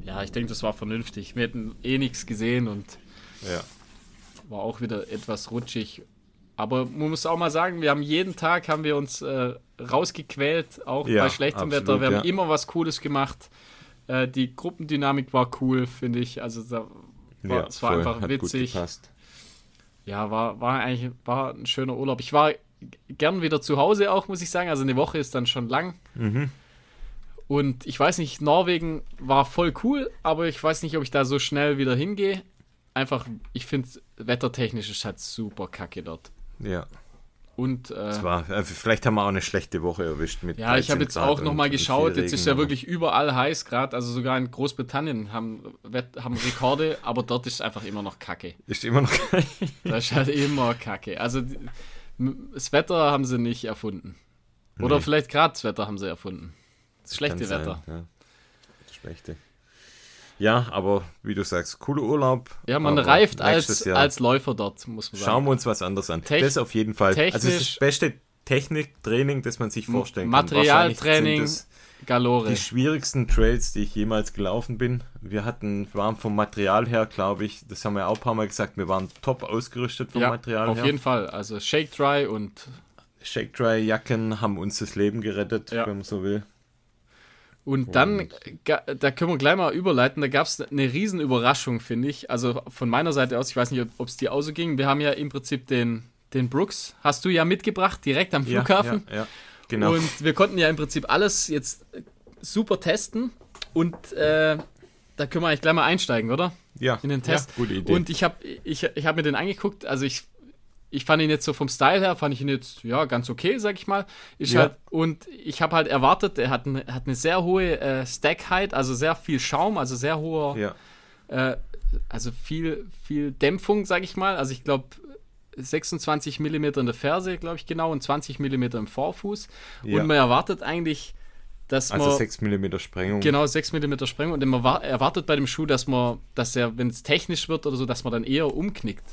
Ja, ich denke, das war vernünftig. Wir hätten eh nichts gesehen und Ja. war auch wieder etwas rutschig. Aber man muss auch mal sagen, wir haben jeden Tag haben wir uns äh, rausgequält, auch Ja, bei schlechtem absolut, Wetter. Wir ja. haben immer was Cooles gemacht. Äh, die Gruppendynamik war cool, finde ich. Also da war, ja, es war voll, einfach witzig. Ja, war, war eigentlich war ein schöner Urlaub. Ich war gern wieder zu Hause auch, muss ich sagen. Also eine Woche ist dann schon lang. Mhm. Und ich weiß nicht, Norwegen war voll cool, aber ich weiß nicht, ob ich da so schnell wieder hingehe. Einfach, ich finde, wettertechnisch ist halt super kacke dort. Ja. Und, äh, Das war, äh, vielleicht haben wir auch eine schlechte Woche erwischt mit ja, ich habe 13 jetzt Grad auch nochmal geschaut. Jetzt ist ja wirklich überall heiß gerade. Also sogar in Großbritannien haben, haben Rekorde, aber dort ist es einfach immer noch kacke. Ist immer noch Da ist halt immer kacke. Also das Wetter haben sie nicht erfunden. Oder Nee. vielleicht gerade das Wetter haben sie erfunden. Das schlechte Kann sein, Wetter. Ja. Das schlechte. Ja, aber wie du sagst, cooler Urlaub. Ja, man reift als, Jahr als Läufer dort, muss man sagen. Schauen wir uns was anderes an. Tech- das auf jeden Fall. also das beste Techniktraining, das man sich vorstellen kann. Materialtraining, Galore. die schwierigsten Trails, die ich jemals gelaufen bin. Wir hatten, waren vom Material her, glaube ich, das haben wir auch ein paar Mal gesagt, wir waren top ausgerüstet vom ja, Material auf her. jeden Fall. Also Shake Dry und, Shake Dry Jacken haben uns das Leben gerettet, Ja. wenn man so will. Und dann, ga- da können wir gleich mal überleiten, da gab es eine riesen Überraschung, finde ich. Also von meiner Seite aus, ich weiß nicht, ob es dir auch so ging. Wir haben ja im Prinzip den, den Brooks, hast du ja mitgebracht, direkt am Flughafen. Ja, ja, ja. genau. Und wir konnten ja im Prinzip alles jetzt super testen. Und äh, da können wir eigentlich gleich mal einsteigen, oder? ja, In den Test. Ja, gute Idee. Und ich habe ich, ich hab mir den angeguckt. Also ich, ich fand ihn jetzt so vom Style her, fand ich ihn jetzt ja ganz okay, sag ich mal. Ist Ja. halt, und ich habe halt erwartet, er hat, eine- hat eine sehr hohe äh, Stack-Height, also sehr viel Schaum, also sehr hoher, ja. äh, also viel, viel Dämpfung, sag ich mal. Also ich glaube 26 mm in der Ferse, glaube ich genau, und 20 mm im Vorfuß. Ja. Und man erwartet eigentlich, dass Also man 6 mm Sprengung. Genau, 6 mm Sprengung. Und man wa- erwartet bei dem Schuh, dass man, dass er, wenn es technisch wird oder so, dass man dann eher umknickt.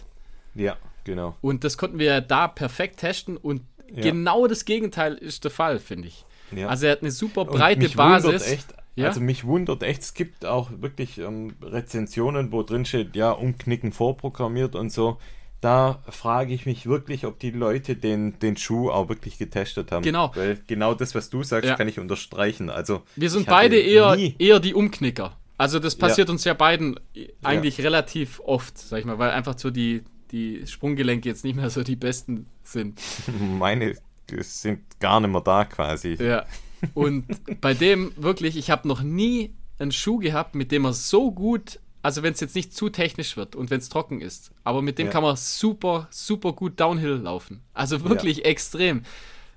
Ja, genau. Und das konnten wir ja da perfekt testen und Ja. genau das Gegenteil ist der Fall, finde ich. Ja. Also er hat eine super breite Basis. Echt, Ja? Also mich wundert echt, es gibt auch wirklich ähm, Rezensionen, wo drin steht, ja, Umknicken vorprogrammiert und so. Da frage ich mich wirklich, ob die Leute den, den Schuh auch wirklich getestet haben. Genau. Weil genau das, was du sagst, kann ich unterstreichen. Also Wir sind beide eher, eher die Umknicker. Also das passiert uns ja beiden eigentlich relativ oft, sag ich mal, weil einfach so die, die Sprunggelenke jetzt nicht mehr so die besten sind. meine sind gar nicht mehr da quasi. Ja. Und bei dem wirklich, ich habe noch nie einen Schuh gehabt, mit dem er so gut, also wenn es jetzt nicht zu technisch wird und wenn es trocken ist, aber mit dem Ja. kann man super, super gut Downhill laufen. Also wirklich extrem.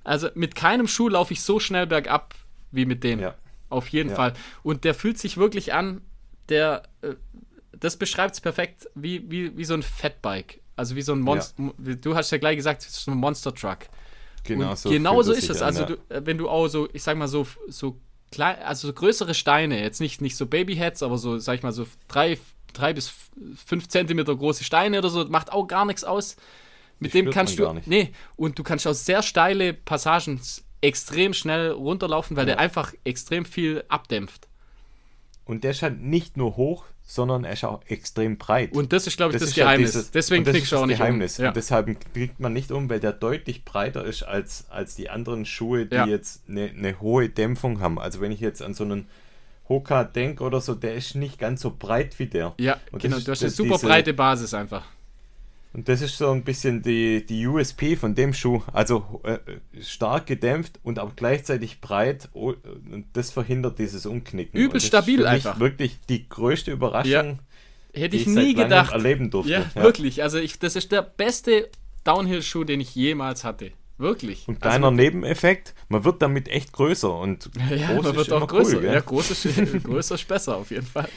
Also mit keinem Schuh laufe ich so schnell bergab wie mit dem. Ja. Auf jeden Ja. Fall. Und der fühlt sich wirklich an, der, äh, das beschreibt es perfekt, wie, wie, wie so ein Fatbike. Also wie so ein Monster, du hast ja gleich gesagt, es ist ein Monster Truck. Genau Und so. genau so ist es. an, Also ja. du, äh, wenn du auch so, ich sag mal so, so klein, also so größere Steine, jetzt nicht, nicht so Babyheads, aber so, sag ich mal, so drei, drei bis fünf Zentimeter große Steine oder so, macht auch gar nichts aus. Mit Die dem kannst du. Nee, und du kannst auch sehr steile Passagen extrem schnell runterlaufen, weil Ja. der einfach extrem viel abdämpft. Und der halt nicht nur hoch, sondern er ist auch extrem breit. Und das ist, glaube ich, das, ist ja Geheimnis. dieses- Deswegen das ist du auch das nicht Geheimnis. um. Ja. Und deshalb knickt man nicht um, weil der deutlich breiter ist als, als die anderen Schuhe, die Ja. jetzt eine, eine hohe Dämpfung haben. Also wenn ich jetzt an so einen Hoka denke oder so, der ist nicht ganz so breit wie der. ja, Und das genau. ist Du hast eine das- super diese- breite Basis einfach. Und das ist so ein bisschen die, die USP von dem Schuh. Also äh, stark gedämpft und auch gleichzeitig breit. Oh, Und das verhindert dieses Umknicken. Übel stabil einfach. wirklich die größte Überraschung, Ja. Hätte die ich ich nie gedacht. erleben durfte. Ja, wirklich. Also ich, das ist der beste Downhill-Schuh, den ich jemals hatte. Wirklich. Und also, kleiner Nebeneffekt, man wird damit echt größer und ja, groß man wird auch größer. Cool, ja, groß ist, größer ist besser auf jeden Fall.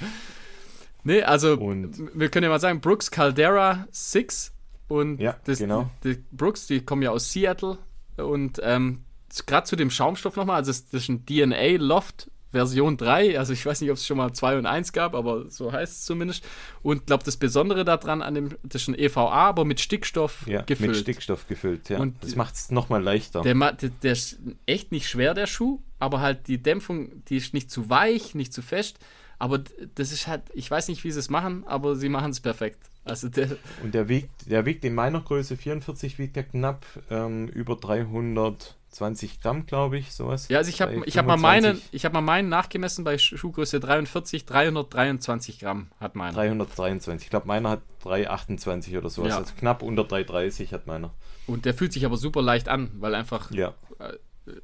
Nee, also Und- wir können ja mal sagen, Brooks Caldera 6 und Ja, das, genau. die, die Brooks, die kommen ja aus Seattle und ähm, gerade zu dem Schaumstoff nochmal, also das, das ist ein DNA Loft Version 3, also ich weiß nicht, ob es schon mal 2 und 1 gab, aber so heißt es zumindest. Und glaube, das Besondere daran an dem, das ist ein EVA, aber mit Stickstoff ja, gefüllt. mit Stickstoff gefüllt. Ja. Und das macht es nochmal leichter. Der, der, der ist echt nicht schwer, der Schuh, aber halt die Dämpfung, die ist nicht zu weich, nicht zu fest. Aber das ist halt, ich weiß nicht, wie sie es machen, aber sie machen es perfekt. Also der, Und der wiegt, der wiegt in meiner Größe 44, wiegt er knapp ähm, über 320 Gramm, glaube ich, sowas. ja, also ich habe ich hab mal meinen, 25, ich habe mal meinen nachgemessen bei Schuhgröße 43, 323 Gramm hat meiner. 323. Ich glaube, meiner hat 328 oder sowas. Ja. Also knapp unter 330 hat meiner. Und der fühlt sich aber super leicht an, weil einfach, Ja.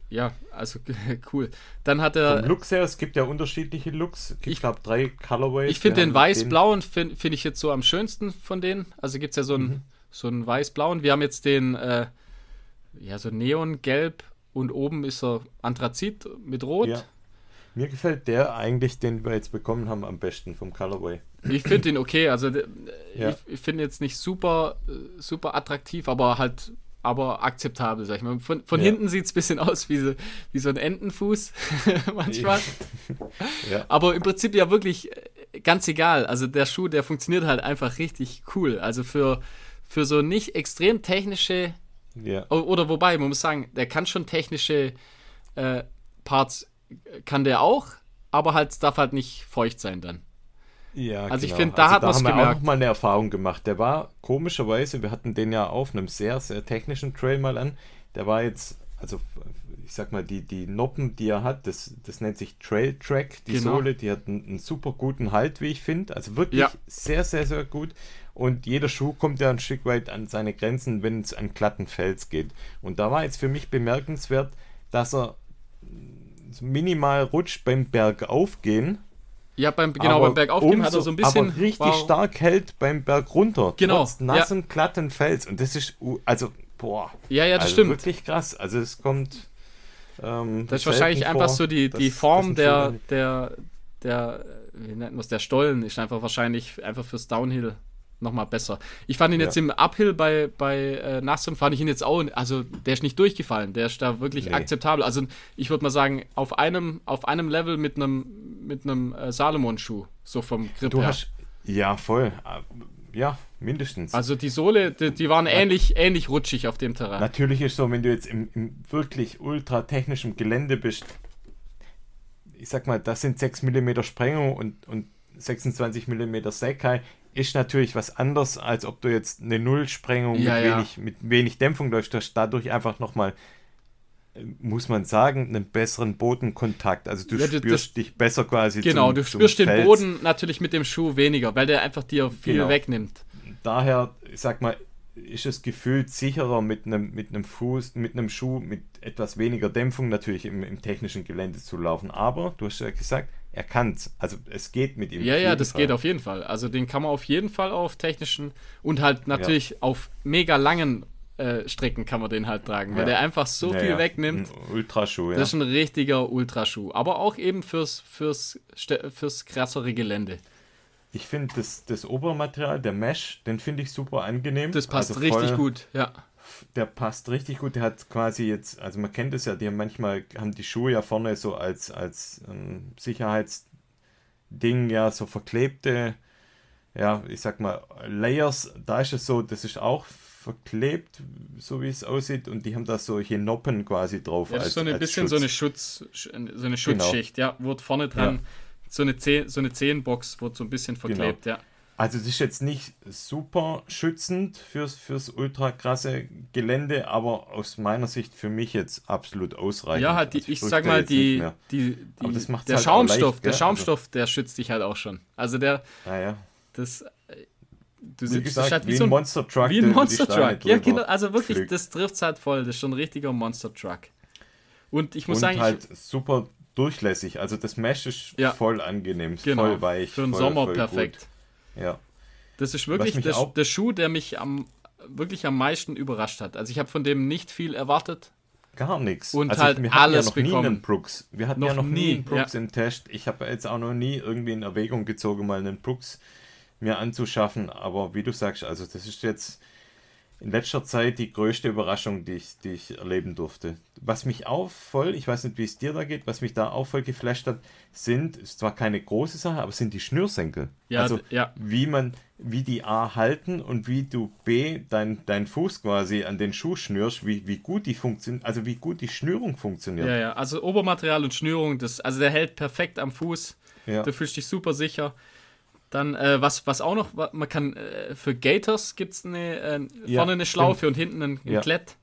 Ja, also cool. Dann hat er, Vom Looks her, es gibt ja unterschiedliche Looks. Es gibt, Ich- glaube drei Colorways. Ich finde den weiß-blauen finde find ich jetzt so am schönsten von denen. Also gibt es ja so einen, Mhm. so einen weiß-blauen. Wir haben jetzt den, äh, ja, so Neongelb und oben ist er Anthrazit mit Rot. Ja. Mir gefällt der eigentlich, den wir jetzt bekommen haben, am besten vom Colorway. Ich finde ihn okay. Also ja. ich, ich finde jetzt nicht super, super attraktiv, aber halt aber akzeptabel, sag ich mal. Von, von ja. hinten sieht es ein bisschen aus wie so, wie so ein Entenfuß manchmal. ja. Aber im Prinzip ja wirklich äh, ganz egal. Also der Schuh, der funktioniert halt einfach richtig cool. Also für, für so nicht extrem technische ja. oder wobei, man muss sagen, der kann schon technische äh, Parts, kann der auch, aber halt darf halt nicht feucht sein dann. Ja, also genau. ich finde, da also hat man es gemerkt. auch mal eine Erfahrung gemacht. Der war komischerweise, wir hatten den ja auf einem sehr, sehr technischen Trail mal an. Der war jetzt, also ich sag mal, die, die Noppen, die er hat, das, das nennt sich Trail Track, die genau. Sohle, die hat einen, einen, super guten Halt, wie ich finde. Also wirklich ja. sehr, sehr, sehr gut. Und jeder Schuh kommt ja ein Stück weit an seine Grenzen, wenn es an glatten Fels geht. Und da war jetzt für mich bemerkenswert, dass er minimal rutscht beim Bergaufgehen ja, beim, genau, aber beim Bergaufgehen umso, hat er so ein bisschen. Aber richtig wow. stark hält beim Berg runter. Genau. Trotz nassen, ja. glatten Fels. Und das ist, also, boah. Ja, ja, das also stimmt. Wirklich krass. Also, es kommt. Ähm, das ist wahrscheinlich vor, einfach so die, die das, Form das der, der, der, wie nennt man es, der Stollen ist einfach wahrscheinlich einfach fürs Downhill nochmal besser. Ich fand ihn ja. jetzt im Uphill bei, bei äh, Nassum, fand ich ihn jetzt auch, also der ist nicht durchgefallen, der ist da wirklich nee. akzeptabel. Also ich würde mal sagen, auf einem, auf einem Level mit einem mit einem äh, Salomon-Schuh, so vom Grip du her. Hast, ja, voll. Ja, mindestens. Also die Sohle, die, die waren ja. ähnlich, ähnlich rutschig auf dem Terrain. Natürlich ist so, wenn du jetzt im, im wirklich ultra technischen Gelände bist, ich sag mal, das sind 6 mm Sprengung und, und 26 mm Sekai, ist natürlich was anderes, als ob du jetzt eine Nullsprengung ja, mit, ja. Wenig, mit wenig Dämpfung läufst. Du hast dadurch einfach nochmal, äh, muss man sagen, einen besseren Bodenkontakt. Also du ja, spürst das, dich besser quasi. Genau, zum, du spürst den Fels. Boden natürlich mit dem Schuh weniger, weil der einfach dir viel genau. wegnimmt. Daher, ich sag mal, ist es gefühlt sicherer mit einem, mit einem Fuß, mit einem Schuh mit etwas weniger Dämpfung natürlich im, im technischen Gelände zu laufen. Aber du hast ja gesagt, er kann es. Also es geht mit ihm. Ja, ja, das Fall. geht auf jeden Fall. Also den kann man auf jeden Fall auf technischen und halt natürlich ja. auf mega langen äh, Strecken kann man den halt tragen, ja. weil der einfach so ja, viel wegnimmt. Ein Ultraschuh, ja. Das ist ein richtiger Ultraschuh. Aber auch eben fürs, fürs, fürs krassere Gelände. Ich finde das, das Obermaterial, der Mesh, den finde ich super angenehm. Das passt also richtig gut, ja. Der passt richtig gut. Der hat quasi jetzt, also man kennt es ja, die haben manchmal haben die Schuhe ja vorne so als, als ähm, Sicherheitsding, ja, so verklebte, ja, ich sag mal, Layers. Da ist es so, das ist auch verklebt, so wie es aussieht, und die haben da solche Noppen quasi drauf. Ja, das als, ist so ein bisschen Schutz. so eine Schutz, so eine genau. Schutzschicht, genau. ja, wird vorne dran. Ja so eine, Zeh so eine Zehenbox wurde so ein bisschen verklebt, genau. ja. Also es ist jetzt nicht super schützend fürs, fürs ultra krasse Gelände, aber aus meiner Sicht für mich jetzt absolut ausreichend. Ja, halt die, also ich, ich sag mal, die, die, die der halt Schaumstoff, leicht, der Schaumstoff, also, der schützt dich halt auch schon. Also der, ah, ja. das, äh, du wie gesagt, halt wie, wie so ein Monster Truck. Wie ein Monster Truck, ja genau, also wirklich, fliegt. das trifft halt voll, das ist schon ein richtiger Monster Truck. Und ich muss Und sagen, halt super durchlässig. Also das Mesh ist ja. voll angenehm, genau. voll weich. Für den Sommer voll perfekt. Gut. Ja. Das ist wirklich der, der, Schuh, der mich am, wirklich am meisten überrascht hat. Also ich habe von dem nicht viel erwartet. Gar nichts. Und also halt wir alles ja noch bekommen. Nie einen Brooks. Wir hatten noch ja noch nie einen Brooks ja. im Test. Ich habe jetzt auch noch nie irgendwie in Erwägung gezogen, mal einen Brooks mir anzuschaffen. Aber wie du sagst, also das ist jetzt in letzter Zeit die größte Überraschung, die ich, die ich erleben durfte. Was mich auch voll, ich weiß nicht, wie es dir da geht, was mich da auch voll geflasht hat, sind, ist zwar keine große Sache, aber sind die Schnürsenkel. Ja, also ja. wie man, wie die A halten und wie du B dein, dein Fuß quasi an den Schuh schnürst, wie, wie gut die funktioniert, also wie gut die Schnürung funktioniert. Ja, ja, also Obermaterial und Schnürung, das, also der hält perfekt am Fuß. Ja. Du fühlst dich super sicher. Dann, äh, was, was auch noch, man kann, äh, für Gators gibt es eine, äh, ja, vorne eine Schlaufe stimmt. und hinten ein, ein ja. Klett.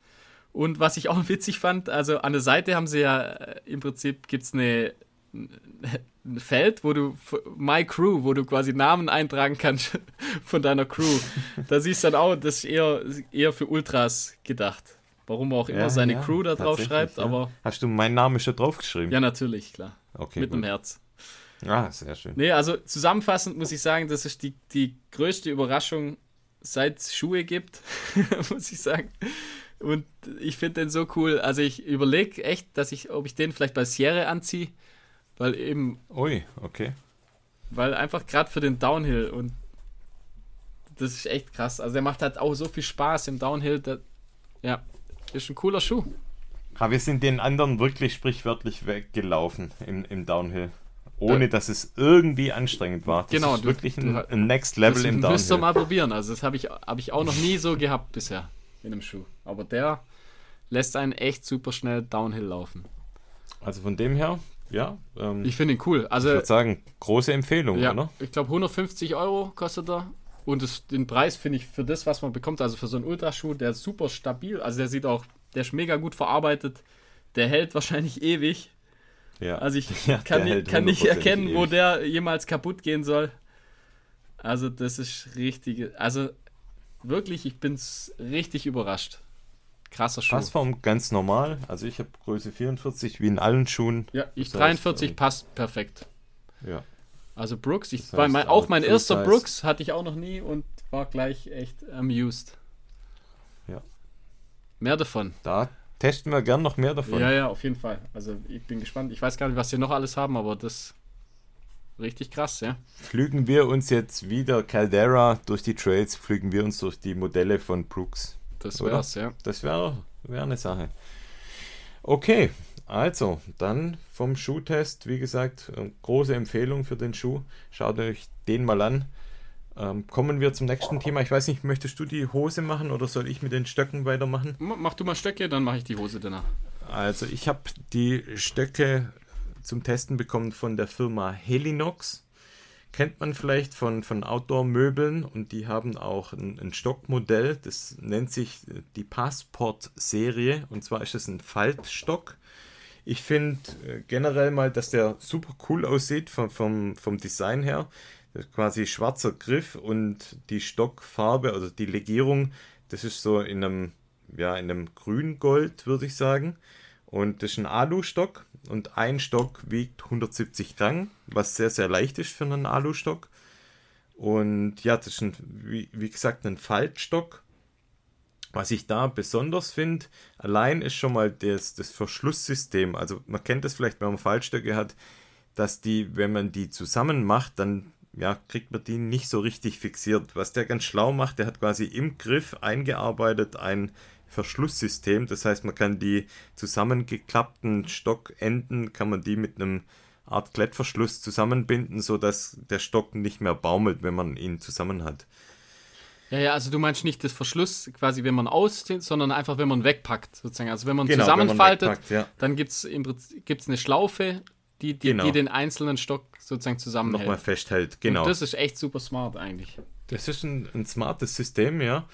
Und was ich auch witzig fand, also an der Seite haben sie ja, äh, im Prinzip gibt es eine, ein Feld, wo du, My Crew, wo du quasi Namen eintragen kannst von deiner Crew. da siehst du dann auch, das ist eher, eher für Ultras gedacht. Warum auch immer ja, seine Crew da drauf schreibt, aber. Hast du meinen Namen schon draufgeschrieben? Ja, natürlich, klar. Okay, Mit gut. einem Herz. Ah, sehr schön. Nee, also zusammenfassend muss ich sagen, das ist die, die größte Überraschung, seit es Schuhe gibt, muss ich sagen. Und ich finde den so cool. Also ich überlege echt, dass ich, ob ich den vielleicht bei Sierra anziehe. Weil eben. Ui, okay. Weil einfach gerade für den Downhill und das ist echt krass. Also der macht halt auch so viel Spaß im Downhill. Der, ja, ist ein cooler Schuh. Aber wir sind den anderen wirklich sprichwörtlich weggelaufen im, im Downhill. Ohne dass es irgendwie anstrengend war. Das genau, ist wirklich ein, ein Next Level im Downhill. müsst ihr mal probieren. Also das habe ich, hab ich auch noch nie so gehabt bisher in einem Schuh. Aber der lässt einen echt super schnell Downhill laufen. Also von dem her, ja. Ähm, ich finde ihn cool. Also, ich würde sagen, große Empfehlung, ja, oder? Ich glaube 150 Euro kostet er. Und das, den Preis finde ich für das, was man bekommt, also für so einen Ultraschuh, der ist super stabil. Also der sieht auch, der ist mega gut verarbeitet. Der hält wahrscheinlich ewig. Ja. Also ich kann, nicht, kann nicht erkennen, wo ewig. der jemals kaputt gehen soll. Also das ist richtig. Also wirklich, ich bin richtig überrascht. Krasser Schuh. Passform ganz normal. Also ich habe Größe 44 wie in allen Schuhen. Ja, ich Das heißt, 43 ähm, passt perfekt. Ja. Also Brooks, ich, Das bei heißt, mein, auch mein True erster Size. Brooks hatte ich auch noch nie und war gleich echt amused. Ja. Mehr davon. Da testen wir gern noch mehr davon. Ja, ja, auf jeden Fall. Also ich bin gespannt. Ich weiß gar nicht, was sie noch alles haben, aber das richtig krass, ja. Flügen wir uns jetzt wieder Caldera durch die Trails, flügen wir uns durch die Modelle von Brooks. Das Oder? wär's, ja. Das wäre wär eine Sache. Okay, also dann vom Schuhtest, wie gesagt, äh, große Empfehlung für den Schuh. Schaut euch den mal an. Ähm, kommen wir zum nächsten Thema. Ich weiß nicht, möchtest du die Hose machen oder soll ich mit den Stöcken weitermachen? Mach du mal Stöcke, dann mache ich die Hose danach. Also ich habe die Stöcke zum Testen bekommen von der Firma Helinox. Kennt man vielleicht von, von Outdoor-Möbeln und die haben auch ein, ein Stockmodell, das nennt sich äh, die Passport-Serie und zwar ist es ein Faltstock. Ich finde äh, generell mal, dass der super cool aussieht vom, vom, vom Design her. Quasi schwarzer Griff und die Stockfarbe, also die Legierung, das ist so in einem, ja, in einem Grün-Gold, würde ich sagen. Und das ist ein Alu-Stock und ein Stock wiegt 170 Gramm, was sehr, sehr leicht ist für einen Alu-Stock. Und ja, das ist ein, wie, wie gesagt ein Faltstock. Was ich da besonders finde, allein ist schon mal das, das Verschlusssystem. Also man kennt das vielleicht, wenn man Faltstöcke hat, dass die, wenn man die zusammen macht, dann ja, kriegt man die nicht so richtig fixiert. Was der ganz schlau macht, der hat quasi im Griff eingearbeitet ein Verschlusssystem. Das heißt, man kann die zusammengeklappten Stockenden, kann man die mit einem Art Klettverschluss zusammenbinden, sodass der Stock nicht mehr baumelt, wenn man ihn zusammen hat. Ja, ja, also du meinst nicht das Verschluss quasi, wenn man auszieht, sondern einfach, wenn man wegpackt, sozusagen. Also wenn man Genau, wenn man zusammenfaltet, wegpackt, ja. dann gibt es im Prinzip gibt's eine Schlaufe, die, die, Genau. die den einzelnen Stock sozusagen zusammenhält. Nochmal festhält, genau. Und das ist echt super smart eigentlich. Das ist ein, ein smartes System, ja.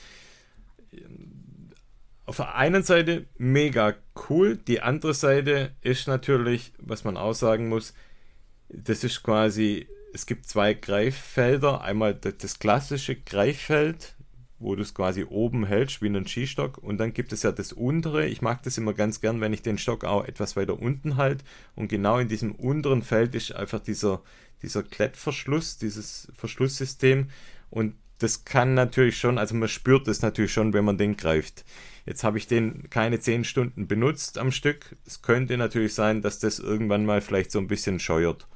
Auf der einen Seite mega cool, die andere Seite ist natürlich, was man auch sagen muss, das ist quasi, es gibt zwei Greiffelder, einmal das, das klassische Greiffeld, wo du es quasi oben hältst wie einen Skistock und dann gibt es ja das untere, ich mag das immer ganz gern, wenn ich den Stock auch etwas weiter unten halte und genau in diesem unteren Feld ist einfach dieser, dieser Klettverschluss, dieses Verschlusssystem und das kann natürlich schon, also man spürt es natürlich schon, wenn man den greift. Jetzt habe ich den keine 10 Stunden benutzt am Stück. Es könnte natürlich sein, dass das irgendwann mal vielleicht so ein bisschen scheuert.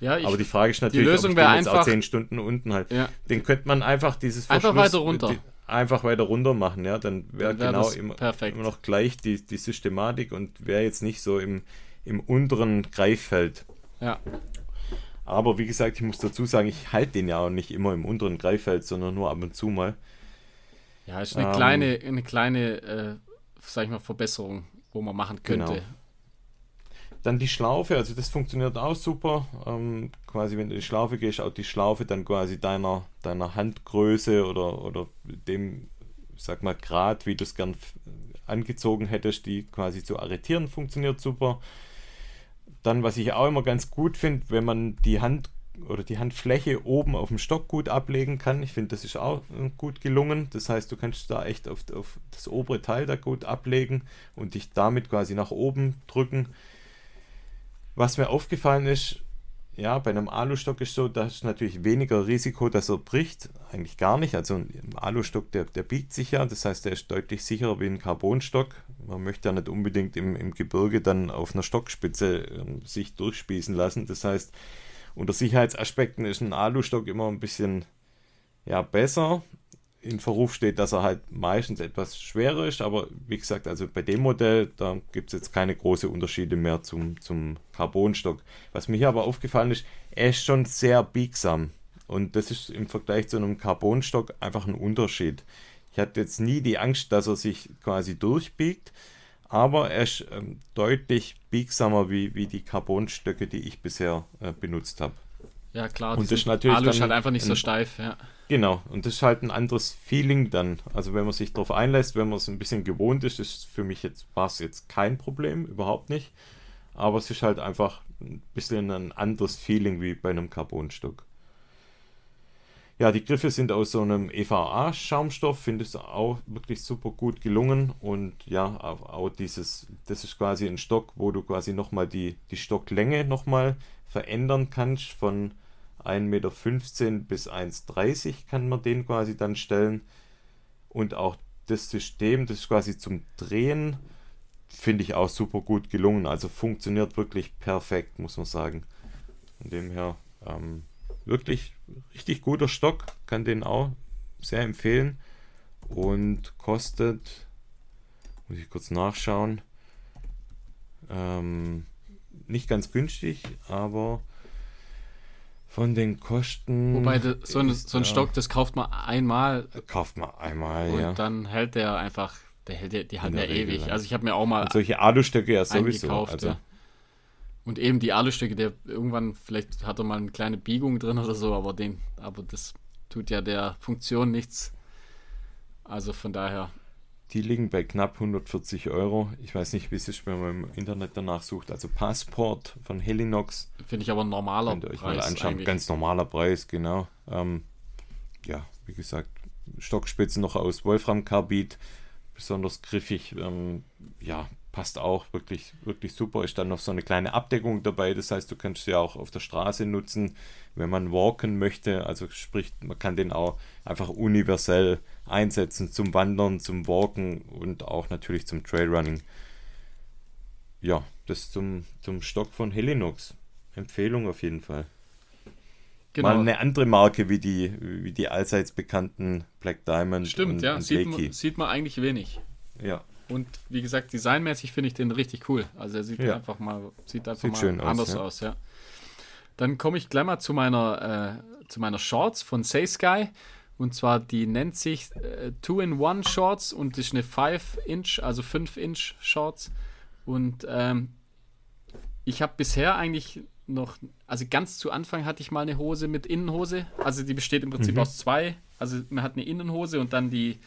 Ja, ich, Aber die Frage ist natürlich, Lösung ob ich wäre einfach- auch 10 Stunden unten halt. Ja. Den könnte man einfach dieses Einfach Verschluss- weiter runter. die- Einfach weiter runter machen, ja. Dann wäre wär genau immer, immer noch gleich die, die Systematik und wäre jetzt nicht so im, im unteren Greiffeld. ja. Aber wie gesagt, ich muss dazu sagen, ich halte den ja auch nicht immer im unteren Greifeld, sondern nur ab und zu mal. ja, ist eine Ähm, kleine, eine kleine, äh, sag ich mal, Verbesserung, wo man machen könnte. Genau. Dann die Schlaufe, also das funktioniert auch super. Ähm, quasi, wenn du in die Schlaufe gehst, auch die Schlaufe dann quasi deiner, deiner Handgröße oder, oder dem, sag mal, Grad, wie du es gern angezogen hättest, die quasi zu arretieren, funktioniert super. Dann, was ich auch immer ganz gut finde, wenn man die Hand oder die Handfläche oben auf dem Stock gut ablegen kann. Ich finde, das ist auch äh, gut gelungen. Das heißt, du kannst da echt auf, auf das obere Teil da gut ablegen und dich damit quasi nach oben drücken. Was mir aufgefallen ist, ja, bei einem Alustock ist so, da ist natürlich weniger Risiko, dass er bricht. Eigentlich gar nicht. Also ein Alustock, der, der biegt sich ja. Das heißt, der ist deutlich sicherer wie ein Carbonstock. Man möchte ja nicht unbedingt im, im Gebirge dann auf einer Stockspitze äh, sich durchspießen lassen. Das heißt, unter Sicherheitsaspekten ist ein Alustock immer ein bisschen ja, besser in Verruf steht, dass er halt meistens etwas schwerer ist, aber wie gesagt, also bei dem Modell, da gibt es jetzt keine großen Unterschiede mehr zum, zum Carbonstock. Was mir hier aber aufgefallen ist, er ist schon sehr biegsam und das ist im Vergleich zu einem Carbonstock einfach ein Unterschied. Ich hatte jetzt nie die Angst, dass er sich quasi durchbiegt, aber er ist ähm, deutlich biegsamer wie, wie die Carbonstöcke, die ich bisher äh, benutzt habe. Ja, klar. Und das ist natürlich Alu ist halt einfach nicht so steif, ja. Genau, und das ist halt ein anderes Feeling dann. Also wenn man sich darauf einlässt, wenn man es ein bisschen gewohnt ist, ist für mich jetzt, war es jetzt kein Problem, überhaupt nicht. Aber es ist halt einfach ein bisschen ein anderes Feeling wie bei einem Carbonstock. Ja, die Griffe sind aus so einem EVA-Schaumstoff, finde ich auch wirklich super gut gelungen. Und ja, auch dieses, das ist quasi ein Stock, wo du quasi nochmal die, die Stocklänge nochmal verändern kannst von 1,15 Meter bis 1,30 kann man den quasi dann stellen. Und auch das System, das ist quasi zum Drehen, finde ich auch super gut gelungen. Also funktioniert wirklich perfekt, muss man sagen. Von dem her ähm, wirklich richtig guter Stock, kann den auch sehr empfehlen. Und kostet, muss ich kurz nachschauen, ähm, nicht ganz günstig, aber von den Kosten. Wobei de, so, ein, so ein Stock, das kauft man einmal. Kauft man einmal, und ja. Und dann hält der einfach, der hält die, die halten ja ewig. Lang. Also ich habe mir auch mal. Und solche Alustöcke ja sowieso. Also. Ja. Und eben die Alustöcke, der irgendwann, vielleicht hat er mal eine kleine Biegung drin oder so, aber den, aber das tut ja der Funktion nichts. Also von daher. Die liegen bei knapp 140 Euro. Ich weiß nicht, wie es ist, wenn man im Internet danach sucht. Also Passport von Helinox. Finde ich aber ein normaler Könnt ihr euch Preis. Mal anschauen. Eigentlich. Ganz normaler Preis, genau. Ähm, ja, wie gesagt, Stockspitzen noch aus Wolframkarbid. Besonders griffig. Ähm, ja, passt auch wirklich, wirklich super. Ist dann noch so eine kleine Abdeckung dabei. Das heißt, du kannst sie auch auf der Straße nutzen, wenn man walken möchte. Also sprich, man kann den auch einfach universell einsetzen zum Wandern, zum Walken und auch natürlich zum Trailrunning. Ja, das zum, zum Stock von Helinox. Empfehlung auf jeden Fall. Genau. Mal eine andere Marke wie die, wie die allseits bekannten Black Diamond. Stimmt, und, ja, und sieht, man, sieht man eigentlich wenig. Ja, und wie gesagt, designmäßig finde ich den richtig cool. Also er sieht ja. einfach mal, sieht einfach sieht mal anders aus, ja. aus, ja. Dann komme ich gleich mal zu meiner, äh, zu meiner Shorts von Say Sky. Und zwar, die nennt sich äh, Two-in-One Shorts und ist eine 5-Inch, also 5-Inch Shorts. Und ähm, ich habe bisher eigentlich noch, also ganz zu Anfang hatte ich mal eine Hose mit Innenhose. Also die besteht im Prinzip mhm. aus zwei. Also man hat eine Innenhose und dann die,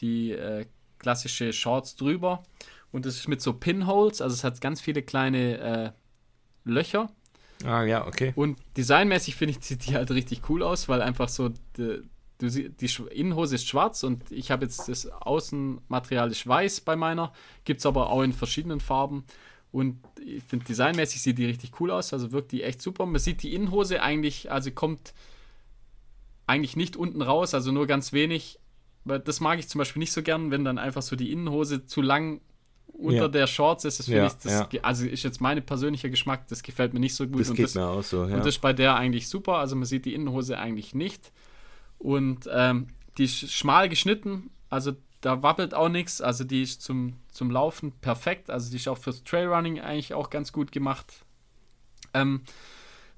die äh, klassische Shorts drüber. Und es ist mit so Pinholes, also es hat ganz viele kleine äh, Löcher. Ah, ja, okay. Und designmäßig finde ich, sieht die halt richtig cool aus, weil einfach so, die, die, die Innenhose ist schwarz und ich habe jetzt das Außenmaterial ist weiß bei meiner. Gibt es aber auch in verschiedenen Farben. Und ich finde, designmäßig sieht die richtig cool aus, also wirkt die echt super. Man sieht die Innenhose eigentlich, also kommt eigentlich nicht unten raus, also nur ganz wenig weil das mag ich zum Beispiel nicht so gern, wenn dann einfach so die Innenhose zu lang unter ja. der Shorts ist. Das finde ja, ich, das, ja. also ist jetzt mein persönlicher Geschmack, das gefällt mir nicht so gut. Das und geht das, mir auch so, ja. Und das ist bei der eigentlich super. Also man sieht die Innenhose eigentlich nicht. Und ähm, die ist schmal geschnitten, also da wabbelt auch nichts. Also die ist zum, zum Laufen perfekt. Also die ist auch fürs Trailrunning eigentlich auch ganz gut gemacht. Ähm,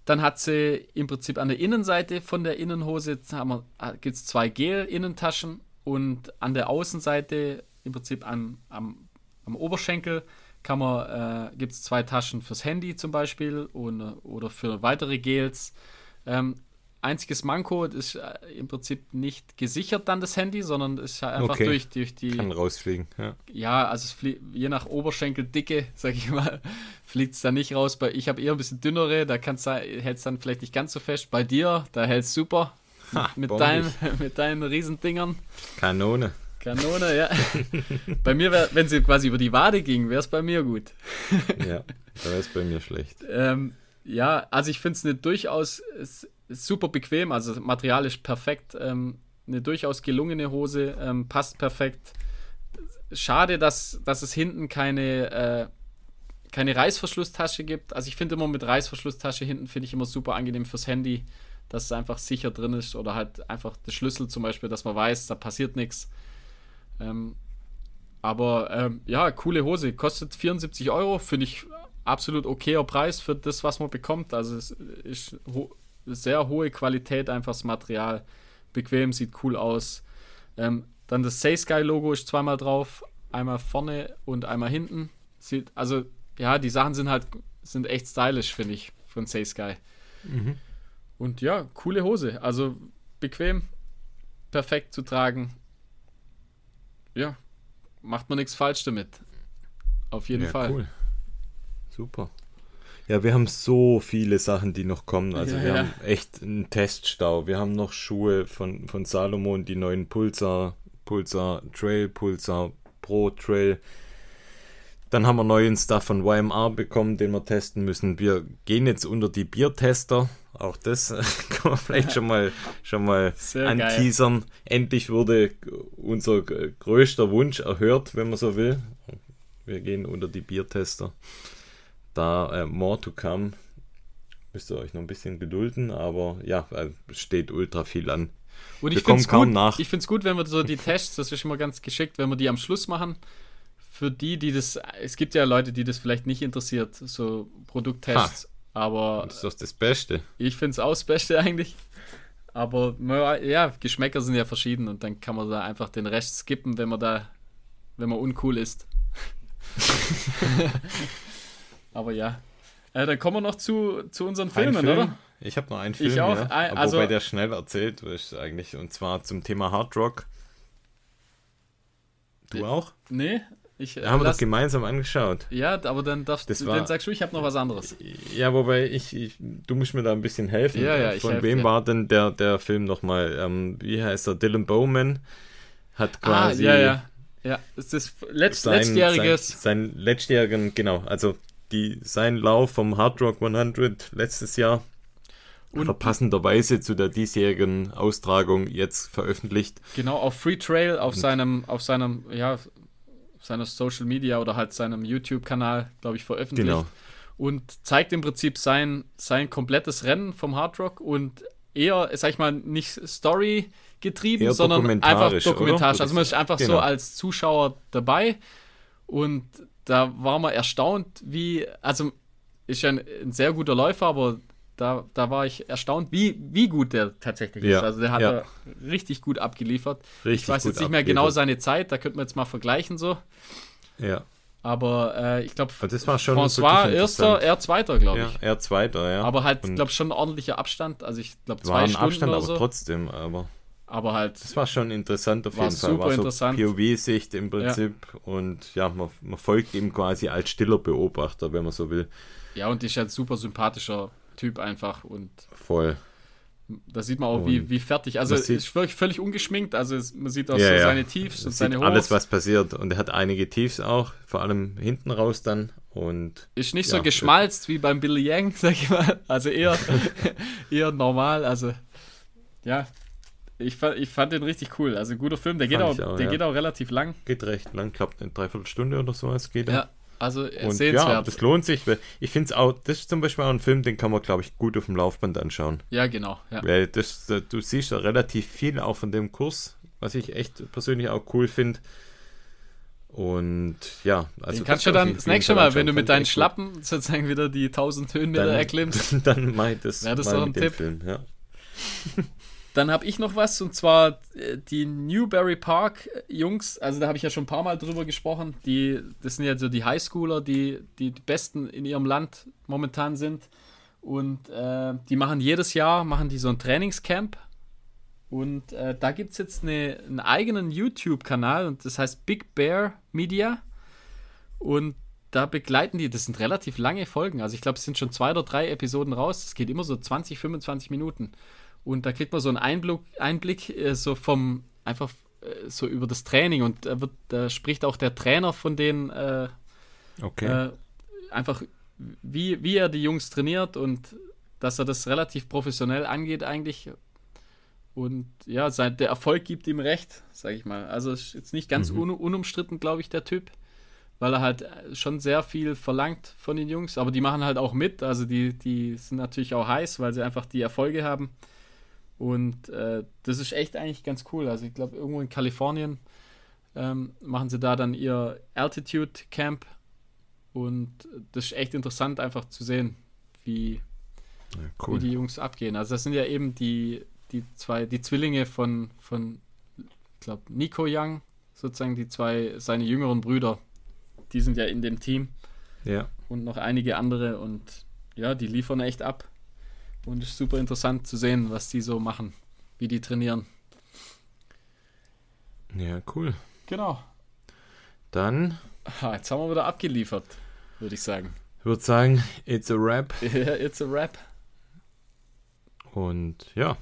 dann hat sie im Prinzip an der Innenseite von der Innenhose äh, gibt es zwei Gel-Innentaschen und an der Außenseite, im Prinzip am, am, am Oberschenkel, kann man, äh, gibt es zwei Taschen fürs Handy zum Beispiel und, oder für weitere Gels. Ähm, einziges Manko ist äh, im Prinzip nicht gesichert dann das Handy, sondern es ist einfach okay. durch, durch die. Kann rausfliegen, ja. Ja, also je nach Oberschenkeldicke, sag ich mal, fliegt es dann nicht raus. Bei, ich habe eher ein bisschen dünnere, da hält es dann vielleicht nicht ganz so fest. Bei dir, da hält es super. Ha, mit, deinen, mit deinen Riesendingern. Kanone. Kanone, ja. bei mir, wär, wenn sie quasi über die Wade ging, wäre es bei mir gut. ja, da wäre es bei mir schlecht. Ähm, Ja, also ich finde es eine durchaus super bequem, also Material ist perfekt, ähm, eine durchaus gelungene Hose, ähm, passt perfekt. Schade, dass, dass es hinten keine, äh, keine Reißverschlusstasche gibt. Also ich finde immer mit Reißverschlusstasche hinten finde ich immer super angenehm fürs Handy, dass es einfach sicher drin ist oder halt einfach der Schlüssel zum Beispiel, dass man weiß, da passiert nichts. Ähm, aber ähm, ja, coole Hose, kostet 74 Euro, finde ich absolut okayer Preis für das, was man bekommt. Also es ist ho sehr hohe Qualität, einfach das Material, bequem, sieht cool aus. Ähm, dann das Say Sky Logo ist zweimal drauf, einmal vorne und einmal hinten. Sieht, also ja, die Sachen sind halt sind echt stylisch, finde ich, von Say Sky. Mhm. Und ja, coole Hose, also bequem, perfekt zu tragen. Ja, macht man nichts falsch damit. Auf jeden ja, Fall. Cool. Super. Ja, wir haben so viele Sachen, die noch kommen. Also ja, wir ja. haben echt einen Teststau. Wir haben noch Schuhe von, von Salomon, die neuen Pulsar, Pulsar Trail, Pulsar Pro Trail. Dann haben wir neuen Stuff von YMR bekommen, den wir testen müssen. Wir gehen jetzt unter die Biertester. Auch das kann man vielleicht schon mal, schon mal anteasern. Endlich wurde unser größter Wunsch erhört, wenn man so will. Wir gehen unter die Biertester. Da äh, more to come. Müsst ihr euch noch ein bisschen gedulden, aber ja, äh, steht ultra viel an. Und ich finde es gut, nach. ich finde es gut, wenn wir so die Tests, das ist immer ganz geschickt, wenn wir die am Schluss machen. Für die, die das, es gibt ja Leute, die das vielleicht nicht interessiert, so Produkttests, ha, aber. Das ist doch das Beste. Ich finde es auch das Beste eigentlich. Aber ja, Geschmäcker sind ja verschieden und dann kann man da einfach den Rest skippen, wenn man da, wenn man uncool ist. Aber ja. Äh, dann kommen wir noch zu, zu unseren Filmen, Film? oder? Ich habe noch einen Film, ich auch. Ja. Aber also, wobei der schnell erzählt ist eigentlich. Und zwar zum Thema Hard Rock. Du auch? Nee. Ich, da haben wir doch gemeinsam angeschaut. Ja, aber dann, darfst, das war, dann sagst du, ich habe noch was anderes. Ja, wobei ich, ich, du musst mir da ein bisschen helfen. Ja, ja, Von wem war denn der, der Film nochmal? Ähm, wie heißt er? Dylan Bowman hat quasi. Ah, ja, ja. Ja, es ist letzt, sein, letztjähriges. Sein, sein letztjährigen, genau, also die, sein Lauf vom Hard Rock 100 letztes Jahr und verpassenderweise zu der diesjährigen Austragung jetzt veröffentlicht. Genau, auf Free Trail, auf und seinem, auf seinem, ja, seiner Social Media oder halt seinem YouTube-Kanal, glaube ich, veröffentlicht. Genau. Und zeigt im Prinzip sein, sein komplettes Rennen vom Hard Rock und eher, sag ich mal, nicht Story getrieben, eher sondern einfach dokumentarisch. Also man ist einfach genau. so als Zuschauer dabei und da war man erstaunt, wie, also ist ja ein, ein, sehr guter Läufer, aber da, da war ich erstaunt, wie, wie gut der tatsächlich ja, ist. Also der hat ja. richtig gut abgeliefert. Richtig ich weiß jetzt nicht mehr genau seine Zeit, da könnten wir jetzt mal vergleichen so. Ja. Aber äh, ich glaube, also François erster, er zweiter, glaube ich. Ja, er zweiter, ja. Aber halt, ich glaube, schon ein ordentlicher Abstand. Also ich glaube, zwei war ein Stunden Abstand, aber so. trotzdem, aber. Aber halt. Das war schon interessant auf war jeden Fall. Super war so interessant. POV-Sicht im Prinzip. Ja. Und ja, man, man, folgt ihm quasi als stiller Beobachter, wenn man so will. Ja, und ist ein super sympathischer Typ einfach. Und Voll. Da sieht man auch, wie, wie fertig. Also es ist wirklich völlig ungeschminkt. Also es, man sieht auch ja, so ja. seine Tiefs und seine Hochs. Alles, was passiert. Und er hat einige Tiefs auch, vor allem hinten raus dann. Und ist nicht ja, so geschmalzt wie beim Billy Yang, sag ich mal. Also eher, eher normal. Also ja, ich fand, ich fand den richtig cool. Also guter Film. Der, geht auch, auch, der geht auch relativ lang. Geht recht lang, klappt eine Dreiviertelstunde oder so. Es geht ja, also erzählenswert. Ja, das lohnt sich. Ich finde es auch, das ist zum Beispiel auch ein Film, den kann man, glaube ich, gut auf dem Laufband anschauen. Ja, genau. Ja. Weil das, du siehst ja relativ viel auch von dem Kurs, was ich echt persönlich auch cool finde. Und ja, also. Den kannst du dann das nächste Mal, wenn du mit deinen Schlappen gut. sozusagen wieder die 1000 Höhenmeter dann, erklimmst. Dann meint das, wäre das doch ein Tipp. Film, ja. Dann habe ich noch was und zwar äh, die Newberry Park Jungs. Also da habe ich ja schon ein paar Mal drüber gesprochen. Die, das sind ja so die Highschooler, die, die, die besten in ihrem Land momentan sind. Und äh, die machen jedes Jahr machen die so ein Trainingscamp. Und äh, da gibt es jetzt eine, einen eigenen YouTube-Kanal und das heißt Big Bear Media. Und da begleiten die, das sind relativ lange Folgen. Also ich glaube, es sind schon zwei oder drei Episoden raus. Es geht immer so 20, 25 Minuten. Und da kriegt man so einen Einblick, Einblick äh, so vom, einfach äh, so über das Training und da, wird, da spricht auch der Trainer von denen äh, okay. Äh, einfach wie, wie er die Jungs trainiert und dass er das relativ professionell angeht eigentlich. Und ja, sein, der Erfolg gibt ihm recht, sag ich mal. Also ist jetzt nicht ganz mhm. un, unumstritten, glaube ich, der Typ, weil er halt schon sehr viel verlangt von den Jungs, aber die machen halt auch mit. Also die, die sind natürlich auch heiß, weil sie einfach die Erfolge haben. Und äh, das ist echt eigentlich ganz cool. Also ich glaube, irgendwo in Kalifornien ähm, machen sie da dann ihr Altitude Camp. Und das ist echt interessant, einfach zu sehen, wie, ja, cool. wie die Jungs abgehen. Also das sind ja eben die, die zwei, die Zwillinge von, von ich glaube, Nico Young, sozusagen die zwei, seine jüngeren Brüder. Die sind ja in dem Team. Ja. Und noch einige andere. Und ja, die liefern echt ab. Und es ist super interessant zu sehen, was die so machen, wie die trainieren. Ja, cool. Genau. Dann. jetzt haben wir wieder abgeliefert, würde ich sagen. Ich würde sagen, it's a rap. Ja, it's a rap. Und ja,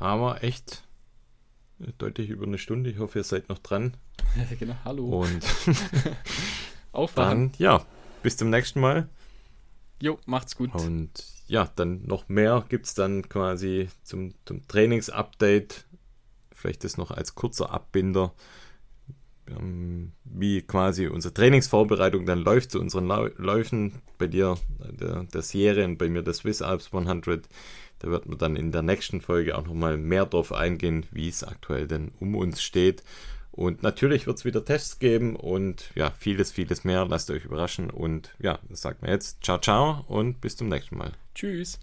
haben wir echt deutlich über eine Stunde. Ich hoffe, ihr seid noch dran. genau, hallo. Und Aufwachen. dann, ja, bis zum nächsten Mal. Jo, macht's gut. Und ja, dann noch mehr gibt es dann quasi zum, zum Trainingsupdate. Vielleicht das noch als kurzer Abbinder, ähm, wie quasi unsere Trainingsvorbereitung dann läuft zu unseren Läufen. Bei dir der, der Serie und bei mir der Swiss Alps 100. Da wird man dann in der nächsten Folge auch nochmal mehr darauf eingehen, wie es aktuell denn um uns steht. Und natürlich wird es wieder Tests geben und ja, vieles, vieles mehr. Lasst euch überraschen. Und ja, das sagt man jetzt. Ciao, ciao und bis zum nächsten Mal. Tschüss.